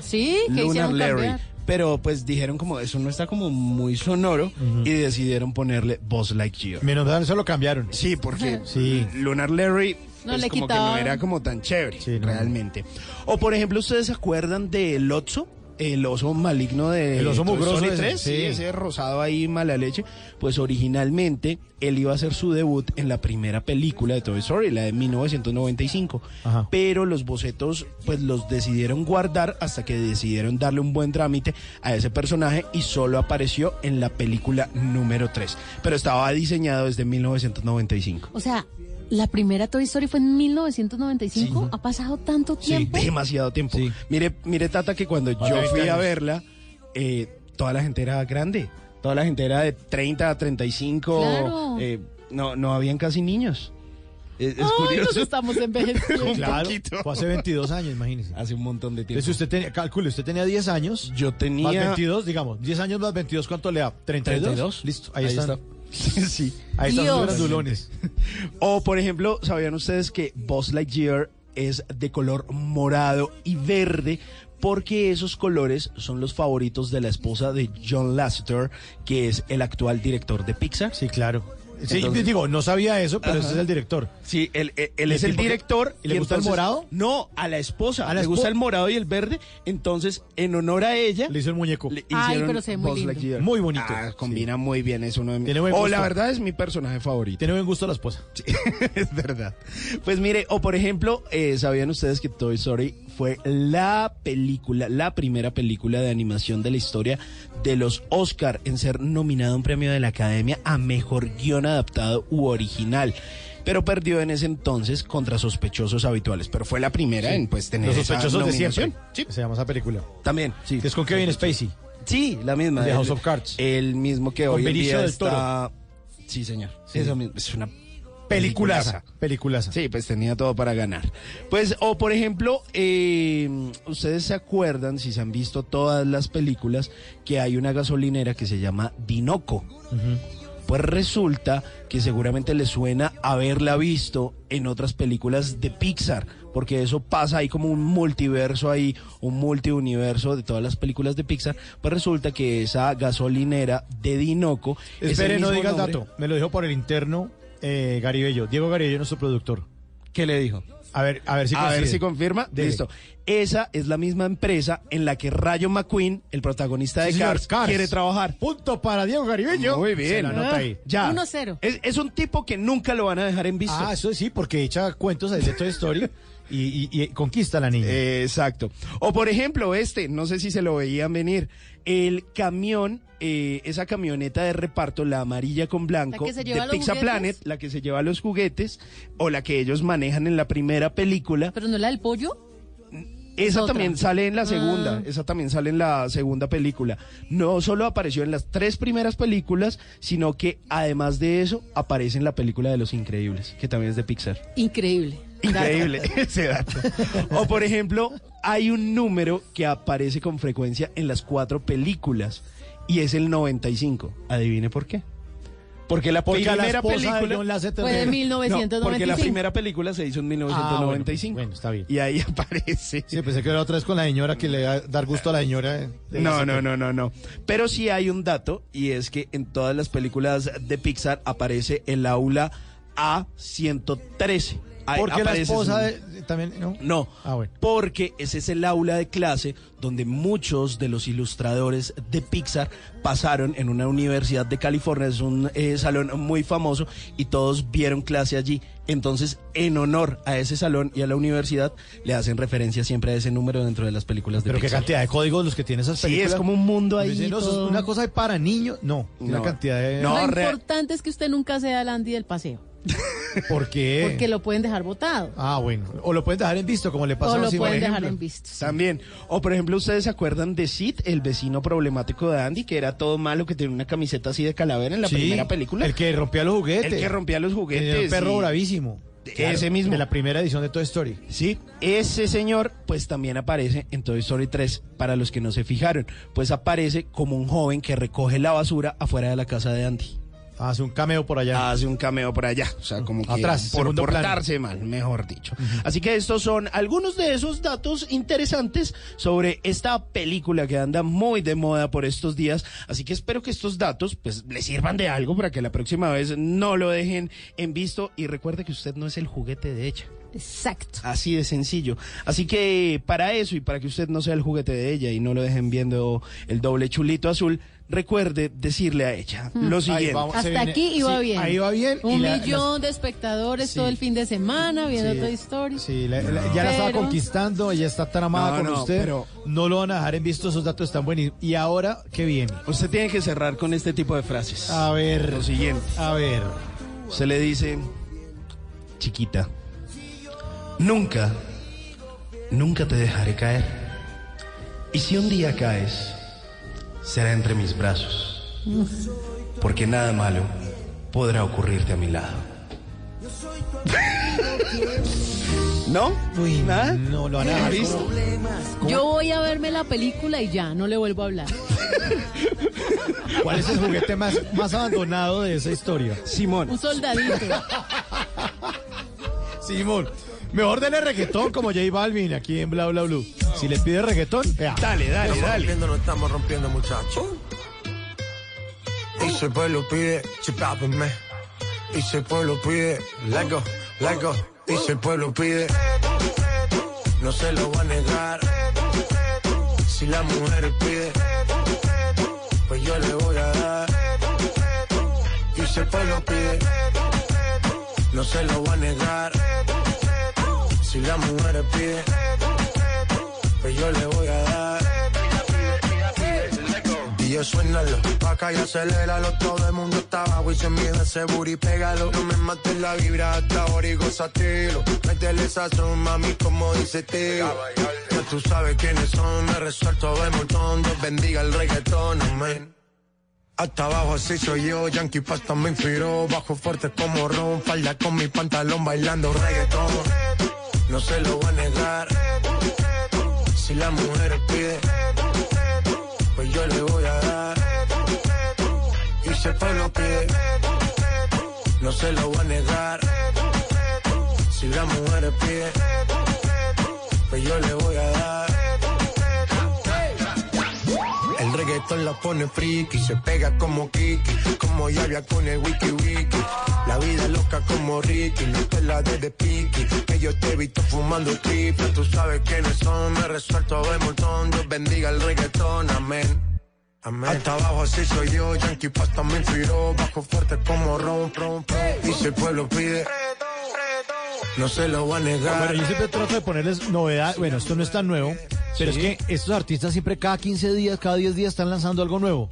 Sí, Lunar Larry. cambiar. Pero pues dijeron como eso no está como muy sonoro y decidieron ponerle Buzz Lightyear. Menos mal, eso lo cambiaron. Sí, porque <laughs> Sí. Lunar Larry No pues, le como quitaba- que no era como tan chévere Sí, no. realmente. O por ejemplo, ¿ustedes se acuerdan de Lotso? El oso maligno de El oso mugroso Story ese, 3, sí, sí. ese rosado ahí mala leche. Pues originalmente él iba a hacer su debut en la primera película de Toy Story, la de 1995. Ajá. Pero los bocetos pues los decidieron guardar hasta que decidieron darle un buen trámite a ese personaje y solo apareció en la película número 3. Pero estaba diseñado desde 1995. O sea, la primera Toy Story fue en 1995. Ha pasado tanto Sí, tiempo. demasiado tiempo. Mire, mire, Tata, que cuando Más yo 20 fui a verla, eh, toda la gente era grande. Toda la gente era de 30 a 35. Claro. eh, no, no habían casi niños. Es, es Ay, nos curioso. estamos envejeciendo. <laughs> Claro, fue hace 22 años, imagínese. Hace un montón de tiempo. Entonces usted tenía, calcule, usted tenía 10 años. Yo Más tenía 22, digamos. 10 años más 22, ¿cuánto le da? 32. 32. Listo, ahí, Ahí están. está. <laughs> sí. Ahí están Dios. los grandulones. <laughs> O, por ejemplo, ¿sabían ustedes que Buzz Lightyear es de color morado y verde? Porque esos colores son los favoritos de la esposa de John Lasseter, que es el actual director de Pixar. Sí, claro. Sí, Entonces- digo, no sabía eso, pero Ajá. ese es el director. Sí, él, él- él ¿Y es el director. ¿Y le gusta el morado? No, a la esposa. ¿A la le gusta el morado y el verde. Entonces, en honor a ella, Le hizo el muñeco. le Ay, hicieron pero se ve muy lindo. Muy bonito. Ah, combina muy bien, es uno de mis... Tiene buen O la verdad es mi personaje favorito. Tiene buen gusto la esposa. <laughs> es verdad. Pues mire, o por ejemplo, eh, ¿sabían ustedes que Toy Story fue la película, la primera película de animación de la historia de los Oscar en ser nominado a un premio de la Academia a Mejor Guión Adaptado u Original? Pero perdió en ese entonces contra sospechosos habituales. Pero fue la primera en pues tener Los esa sospechosos de siempre. Se llama esa película. También, sí. Que es con Kevin Spacey. Sí, la misma. De House of Cards. El mismo que Con hoy en día del está... Sí, señor. Sí. Eso mismo. Es una Peliculaza. Peliculaza. Sí, pues tenía todo para ganar. Pues, o por ejemplo, eh, ustedes se acuerdan, si se han visto todas las películas, que hay una gasolinera que se llama Dinoco. Pues resulta que seguramente les suena haberla visto en otras películas de Pixar, porque eso pasa ahí como un multiverso ahí, un multiuniverso de todas las películas de Pixar. Pues resulta que esa gasolinera de Dinoco es Espere, no diga el dato. Me lo dijo por el interno eh, Garibello. Diego Garibello, nuestro productor. ¿Qué le dijo? A ver, a ver si a ver si confirma. Dele. Listo. Esa es la misma empresa en la que Rayo McQueen, el protagonista de Sí, señor, Cars, Cars. quiere trabajar. Punto para Diego Garibello. Muy Se bien. la anota ahí. Ya. 1-0. Es, es un tipo que nunca lo van a dejar en visto. Ah, eso sí, porque echa cuentos ahí de Toy Story y, y- y conquista a la niña. Eh, exacto. O por ejemplo, este, no sé si se lo veían venir, el camión, eh, esa camioneta de reparto, la amarilla con blanco, ¿La que se lleva de los Pizza juguetes? Planet, la que se lleva los juguetes, o la que ellos manejan en la primera película. ¿Pero no la del pollo? Esa otra. también sale en la segunda, Ah. esa también sale en la segunda película. No solo apareció en las tres primeras películas, sino que además de eso aparece en la película de Los Increíbles, que también es de Pixar. Increíble. Increíble <laughs> ese dato. O por ejemplo, hay un número que aparece con frecuencia en las cuatro películas y es el 95. Adivine por qué. Porque la Porque primera de película Lasseter Fue de de- 1995. porque la primera película se hizo en 1995. Ah, bueno, bueno, está bien. Y ahí <laughs> aparece. Sí, pensé que era otra vez con la señora que le va a dar gusto a la señora. de- de No, no, no, no, no. Pero sí hay un dato y es que en todas las películas de Pixar aparece el aula A113. Porque la esposa de, también, ¿no? No, Ah, bueno. porque ese es el aula de clase donde muchos de los ilustradores de Pixar pasaron en una universidad de California, es un eh, salón muy famoso y todos vieron clase allí. Entonces, en honor a ese salón y a la universidad, le hacen referencia siempre a ese número dentro de las películas de Pero qué Pixar. cantidad de códigos los que tiene esas Sí, películas. es como un mundo ahí. Dicen, no, todo. una cosa de para niños. No, una cantidad de. No, Lo re- importante es que usted nunca sea el Andy del paseo. ¿Por qué? Porque lo pueden dejar botado. Ah, bueno. O lo pueden dejar en visto, como le pasó O a lo Sid, por pueden dejar en visto. También. O por ejemplo, ¿ustedes se acuerdan de Sid, el vecino problemático de Andy, que era todo malo, que tenía una camiseta así de calavera en la Sí, primera película? El que rompía los juguetes. El que rompía los juguetes. un perro bravísimo. Claro, ese mismo. De la primera edición de Toy Story. Sí, ese señor pues también aparece en Toy Story 3, para los que no se fijaron, pues aparece como un joven que recoge la basura afuera de la casa de Andy. Hace un cameo por allá. Hace un cameo por allá, o sea, como que Atrás, por plano. portarse mal, mejor dicho. Así que estos son algunos de esos datos interesantes sobre esta película que anda muy de moda por estos días. Así que espero que estos datos pues le sirvan de algo para que la próxima vez no lo dejen en visto y recuerde que usted no es el juguete de ella. Exacto. Así de sencillo. Así que para eso y para que usted no sea el juguete de ella y no lo dejen viendo el doble chulito azul, recuerde decirle a ella Mm. lo siguiente. vamos, Hasta viene- aquí iba sí, bien. Ahí va bien. y Un la- millón de espectadores todo el fin de semana viendo Sí. Toy Story. Sí, la- la- ya la estaba conquistando, ella está tramada No, con no, usted. pero- No lo van a dejar en visto, esos datos están buenísimos. Y ahora, ¿qué viene? Usted tiene que cerrar con este tipo de frases. A ver. Lo siguiente. A ver. Se le dice, chiquita, nunca, nunca te dejaré caer. Y si un día caes, será entre mis brazos, porque nada malo podrá ocurrirte a mi lado. <laughs> ¿No? Uy, ¿Nada? no lo dejar. ¿Listo? Yo voy a verme la película y ya, no le vuelvo a hablar. <laughs> ¿Cuál es el juguete más, más abandonado de esa historia? Simón. Un soldadito. Simón. Mejor denle reggaetón como J Balvin aquí en Bla Bla Blue. Si le pide reggaetón, vea. Dale, dale, Estamos dale. rompiendo, no estamos rompiendo, muchachos. Y si el pueblo pide, chipápenme. Y si el pueblo pide, let go, let go. Y si el pueblo pide, no se lo va a negar. Si la mujer pide, pues yo le voy a dar. Y si el pueblo pide, no se lo va a negar. Si la mujer pide, pues yo le voy a dar. Y yo suénalo, acá y aceléralo, todo el mundo está abajo y se mide ese booty, pégalo. No me mates la vibra hasta ahora y gozatelo. Métele sazón, mami, como dice tío. Ya tú sabes quiénes son, me resuelto de montón, Dios bendiga el reggaetón. Hasta abajo así soy yo, Yankee Pasta me inspiró, bajo fuerte como ron, falda con mi pantalón bailando reggaetón. No se lo voy a negar, si la mujer pide, pues yo le voy a dar. Y si el pueblo pide, no se lo voy a negar, si la mujer pide, pues yo le voy a dar. El reggaetón la pone friki, se pega como Kiki, como Yavia con el wiki wiki. La vida loca como Ricky, no te la de de piqui. Que yo te he visto fumando triple, tú sabes quiénes son, me resuelto de montón. Dios bendiga el reggaetón, amén. Amén. Hasta abajo así soy yo, Yankee Pasta me inspiró, bajo fuerte como ron, ron, ron. Y si el pueblo pide, no se lo voy a negar. Bueno, yo siempre trato de ponerles novedad. Bueno, esto no es tan nuevo, pero Sí. es que estos artistas siempre cada 15 días, cada 10 días están lanzando algo nuevo.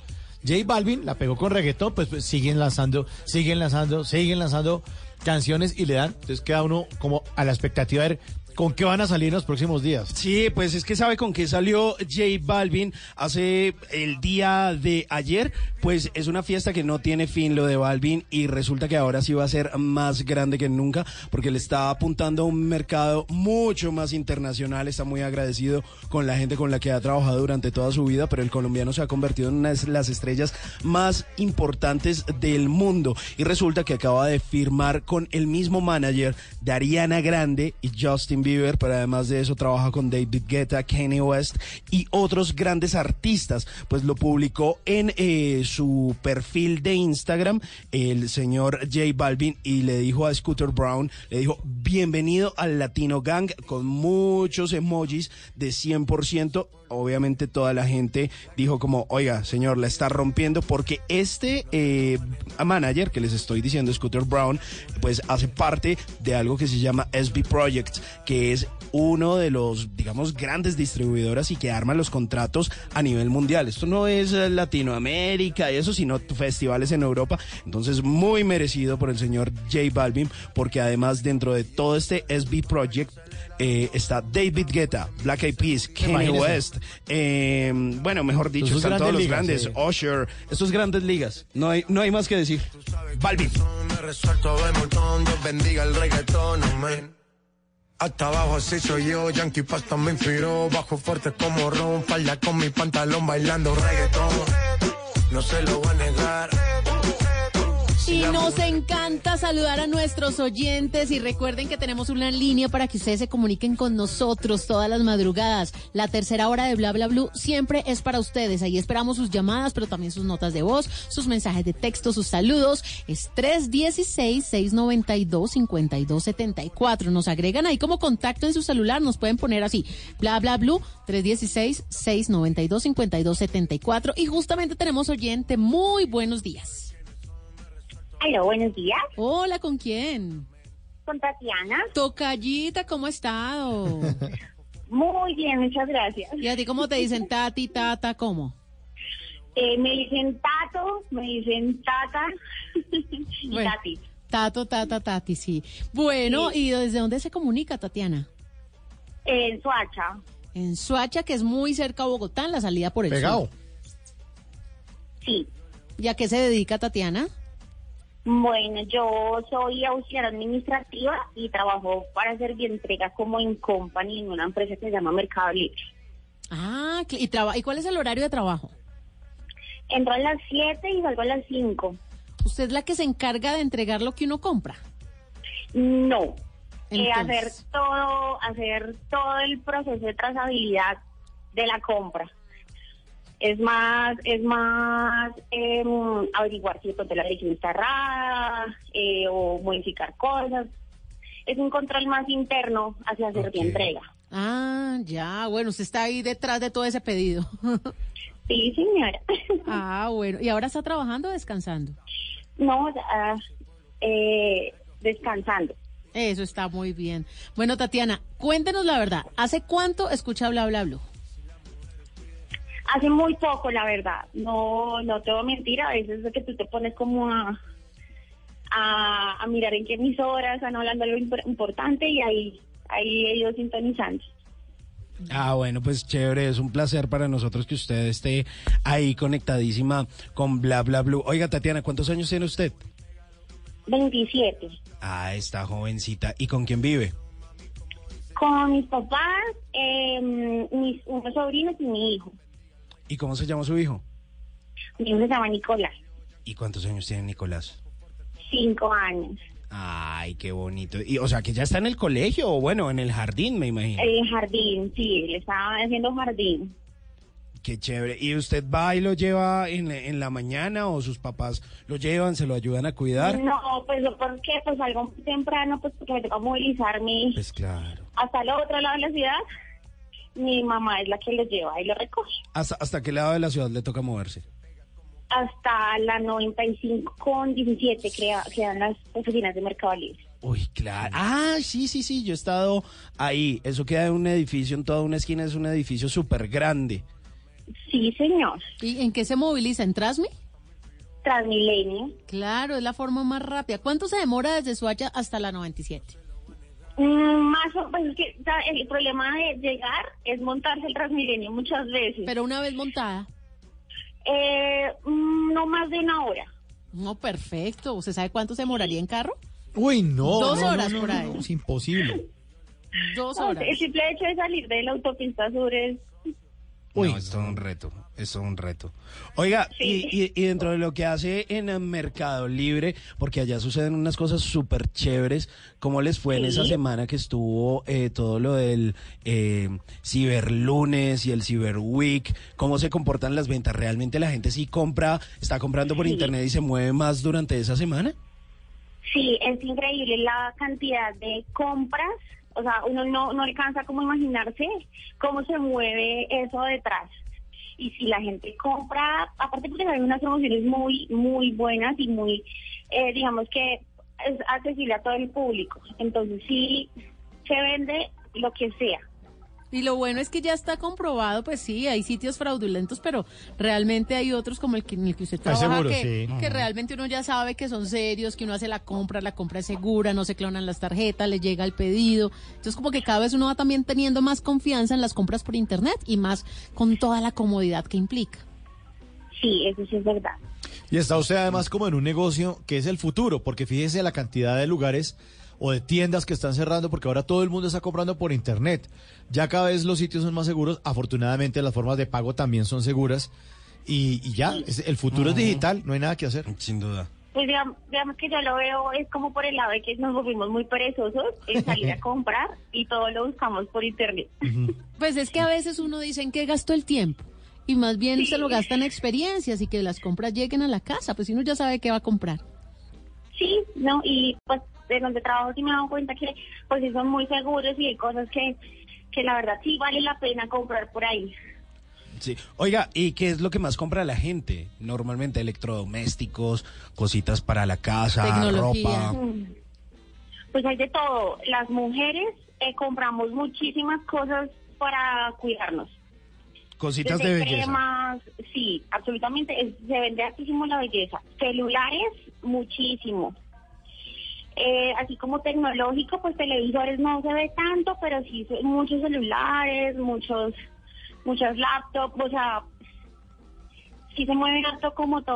J Balvin la pegó con reggaetón, pues, pues, siguen lanzando, siguen lanzando, siguen lanzando canciones y le dan. Entonces queda uno como a la expectativa de ver con qué van a salir en los próximos días. Sí, pues es que sabe con qué salió J Balvin hace el día de ayer. Pues es una fiesta que no tiene fin lo de Balvin y resulta que ahora sí va a ser más grande que nunca porque le está apuntando a un mercado mucho más internacional. Está muy agradecido con la gente con la que ha trabajado durante toda su vida, pero el colombiano se ha convertido en una de las estrellas más importantes del mundo. Y resulta que acaba de firmar con el mismo manager de Ariana Grande y Justin Pero además de eso trabaja con David Guetta, Kanye West y otros grandes artistas. Pues lo publicó en eh, su perfil de Instagram el señor J Balvin y le dijo a Scooter Brown, le dijo, bienvenido al Latino Gang con muchos emojis de 100%. Obviamente toda la gente dijo como, oiga, señor, la está rompiendo porque este eh, manager que les estoy diciendo, Scooter Brown, pues hace parte de algo que se llama SB Project, que que es uno de los, digamos, grandes distribuidoras y que arma los contratos a nivel mundial. Esto no es eh, Latinoamérica y eso, sino festivales en Europa. Entonces, muy merecido por el señor J Balvin, porque además dentro de todo este SB Project eh, está David Guetta, Black Eyed Peas, Kanye. West, eh, bueno, mejor dicho, están todos los grandes Usher, estos grandes ligas. No hay, no hay más que decir. Balvin. Me resuelto de montón, Dios bendiga el reggaetón, amén. Hasta abajo así soy yo, Yankee Pasta me inspiró, bajo fuerte como Ron, falda con mi pantalón bailando reggaetón. No se lo voy a negar. Y nos encanta saludar a nuestros oyentes y recuerden que tenemos una línea para que ustedes se comuniquen con nosotros todas las madrugadas. La tercera hora de Bla Bla Blue siempre es para ustedes. Ahí esperamos sus llamadas, pero también sus notas de voz, sus mensajes de texto, sus saludos. Es 316-692-5274. Nos agregan ahí como contacto en su celular. Nos pueden poner así, Bla Bla Blue, 316-692-5274. Y justamente tenemos oyente. Muy buenos días. Aló, buenos días. Hola, ¿con quién? Con Tatiana. Tocallita, ¿cómo ha estado? <laughs> Muy bien, muchas gracias. ¿Y a ti cómo te dicen tati, tata, cómo? Eh, me dicen Tato, me dicen Tata <laughs> y Bueno. Tati. Tato, tata, tati, sí. Bueno, ¿y desde dónde se comunica, Tatiana? En Suacha. En Suacha, que es muy cerca a Bogotá, en la salida por el Pegado. sur. Sí. ¿Y a qué se dedica Tatiana? Bueno, yo soy auxiliar administrativa y trabajo para Servientrega como en company en una empresa que se llama Mercado Libre. Ah, ¿y, traba- ¿y cuál es el horario de trabajo? Entro a las 7 y salgo a las 5. ¿Usted es la que se encarga de entregar lo que uno compra? No. Eh, hacer todo, hacer todo el proceso de trazabilidad de la compra. Es más, es más em, averiguar si de pronto la dirección está errada eh, o modificar cosas. Es un control más interno hacia hacer de entrega. Ah, ya, bueno, usted está ahí detrás de todo ese pedido. <laughs> Sí, señora. <laughs> Ah, bueno, ¿y ahora está trabajando o descansando? No, ah, eh, descansando. Eso está muy bien. Bueno, Tatiana, cuéntenos la verdad. ¿Hace cuánto escucha Bla Bla Blue? Hace muy poco, la verdad. No, no te voy a mentir. A veces es que tú te pones como a, a, a mirar en qué emisoras están hablando algo impor- importante y ahí, ahí ido sintonizando. Ah, bueno, pues chévere, es un placer para nosotros que usted esté ahí conectadísima con Bla Bla Blue. Oiga, Tatiana, ¿cuántos años tiene usted? 27. Ah, está jovencita. ¿Y con quién vive? Con mis papás, eh, mis unos sobrinos y mi hijo. ¿Y cómo se llama su hijo? Mi hijo se llama Nicolás. ¿Y cuántos años tiene Nicolás? Cinco años. Ay, qué bonito. Y, o sea, que ya está en el colegio o bueno, en el jardín, me imagino. El jardín, sí, le estaba haciendo jardín. Qué chévere. ¿Y usted va y lo lleva en, en la mañana o sus papás lo llevan, se lo ayudan a cuidar? No, pues ¿por qué? Pues algo temprano, pues porque me toca movilizarme Pues claro. hasta el otro lado de la ciudad. Mi mamá es la que lo lleva y lo recoge. ¿Hasta, hasta qué lado de la ciudad le toca moverse? Hasta la 95 con 17 crea, quedan las oficinas de Mercado Libre. Uy, claro. Ah, sí, sí, sí, yo he estado ahí. Eso queda en un edificio, en toda una esquina, es un edificio súper grande. Sí, señor. ¿Y en qué se moviliza? ¿En Trasmi? Transmilenio. Claro, es la forma más rápida. ¿Cuánto se demora desde Suacha hasta la 97? Mm, más o pues es que o sea, el problema de llegar es montarse el Transmilenio muchas veces. Pero una vez montada. Eh, mm, no más de una hora. No, perfecto. ¿Usted sabe cuánto se demoraría en carro? Uy, no. Dos no, horas no, por ahí. no, es imposible. Dos No, horas. el simple hecho de salir de la autopista sur es Uy, no, es todo un reto, es todo un reto. Oiga, y, y- y dentro de lo que hace en el Mercado Libre, porque allá suceden unas cosas súper chéveres, ¿cómo les fue en esa semana que estuvo eh, todo lo del eh, Ciberlunes y el Cyber Week? ¿Cómo se comportan las ventas? ¿Realmente la gente sí compra, está comprando por Sí. internet y se mueve más durante esa semana? Sí, es increíble la cantidad de compras. O sea, uno no, no alcanza como imaginarse cómo se mueve eso detrás. Y si la gente compra, aparte porque hay unas promociones muy, muy buenas y muy, eh, digamos que es accesible a todo el público. Entonces sí se vende lo que sea. Y lo bueno es que ya está comprobado, pues sí, hay sitios fraudulentos, pero realmente hay otros como el que, en el que usted trabaja seguros, que, sí. que realmente uno ya sabe que son serios, que uno hace la compra, la compra es segura, no se clonan las tarjetas, le llega el pedido. Entonces como que cada vez uno va también teniendo más confianza en las compras por internet y más con toda la comodidad que implica. Sí, eso sí es verdad. Y está usted además como en un negocio que es el futuro, porque fíjese la cantidad de lugares o de tiendas que están cerrando, porque ahora todo el mundo está comprando por internet. Ya cada vez los sitios son más seguros, afortunadamente las formas de pago también son seguras y, y ya, es- el futuro es digital, no hay nada que hacer. Sin duda. Pues digamos, digamos que yo lo veo es como por el lado de que nos volvimos muy perezosos en salir a <laughs> comprar y todo lo buscamos por internet. Pues es que a veces uno dice en qué gastó el tiempo y más bien se lo gasta en experiencias y que las compras lleguen a la casa, pues si uno ya sabe qué va a comprar. Sí, no, y pues de donde trabajo sí me he dado cuenta que pues sí son muy seguros y hay cosas que, que la verdad sí vale la pena comprar por ahí. Sí. Oiga, ¿y qué es lo que más compra la gente? Normalmente electrodomésticos, cositas para la casa, Tecnología. ropa. Mm. Pues hay de todo. Las mujeres eh, compramos muchísimas cosas para cuidarnos. Cositas Desde de belleza. cremas, sí, absolutamente. es- se vende altísimo la belleza. Celulares, muchísimo. Eh, así como tecnológico, pues televisores no se ve tanto, pero sí muchos celulares, muchos, muchas laptops, o sea, sí se mueve harto como todo.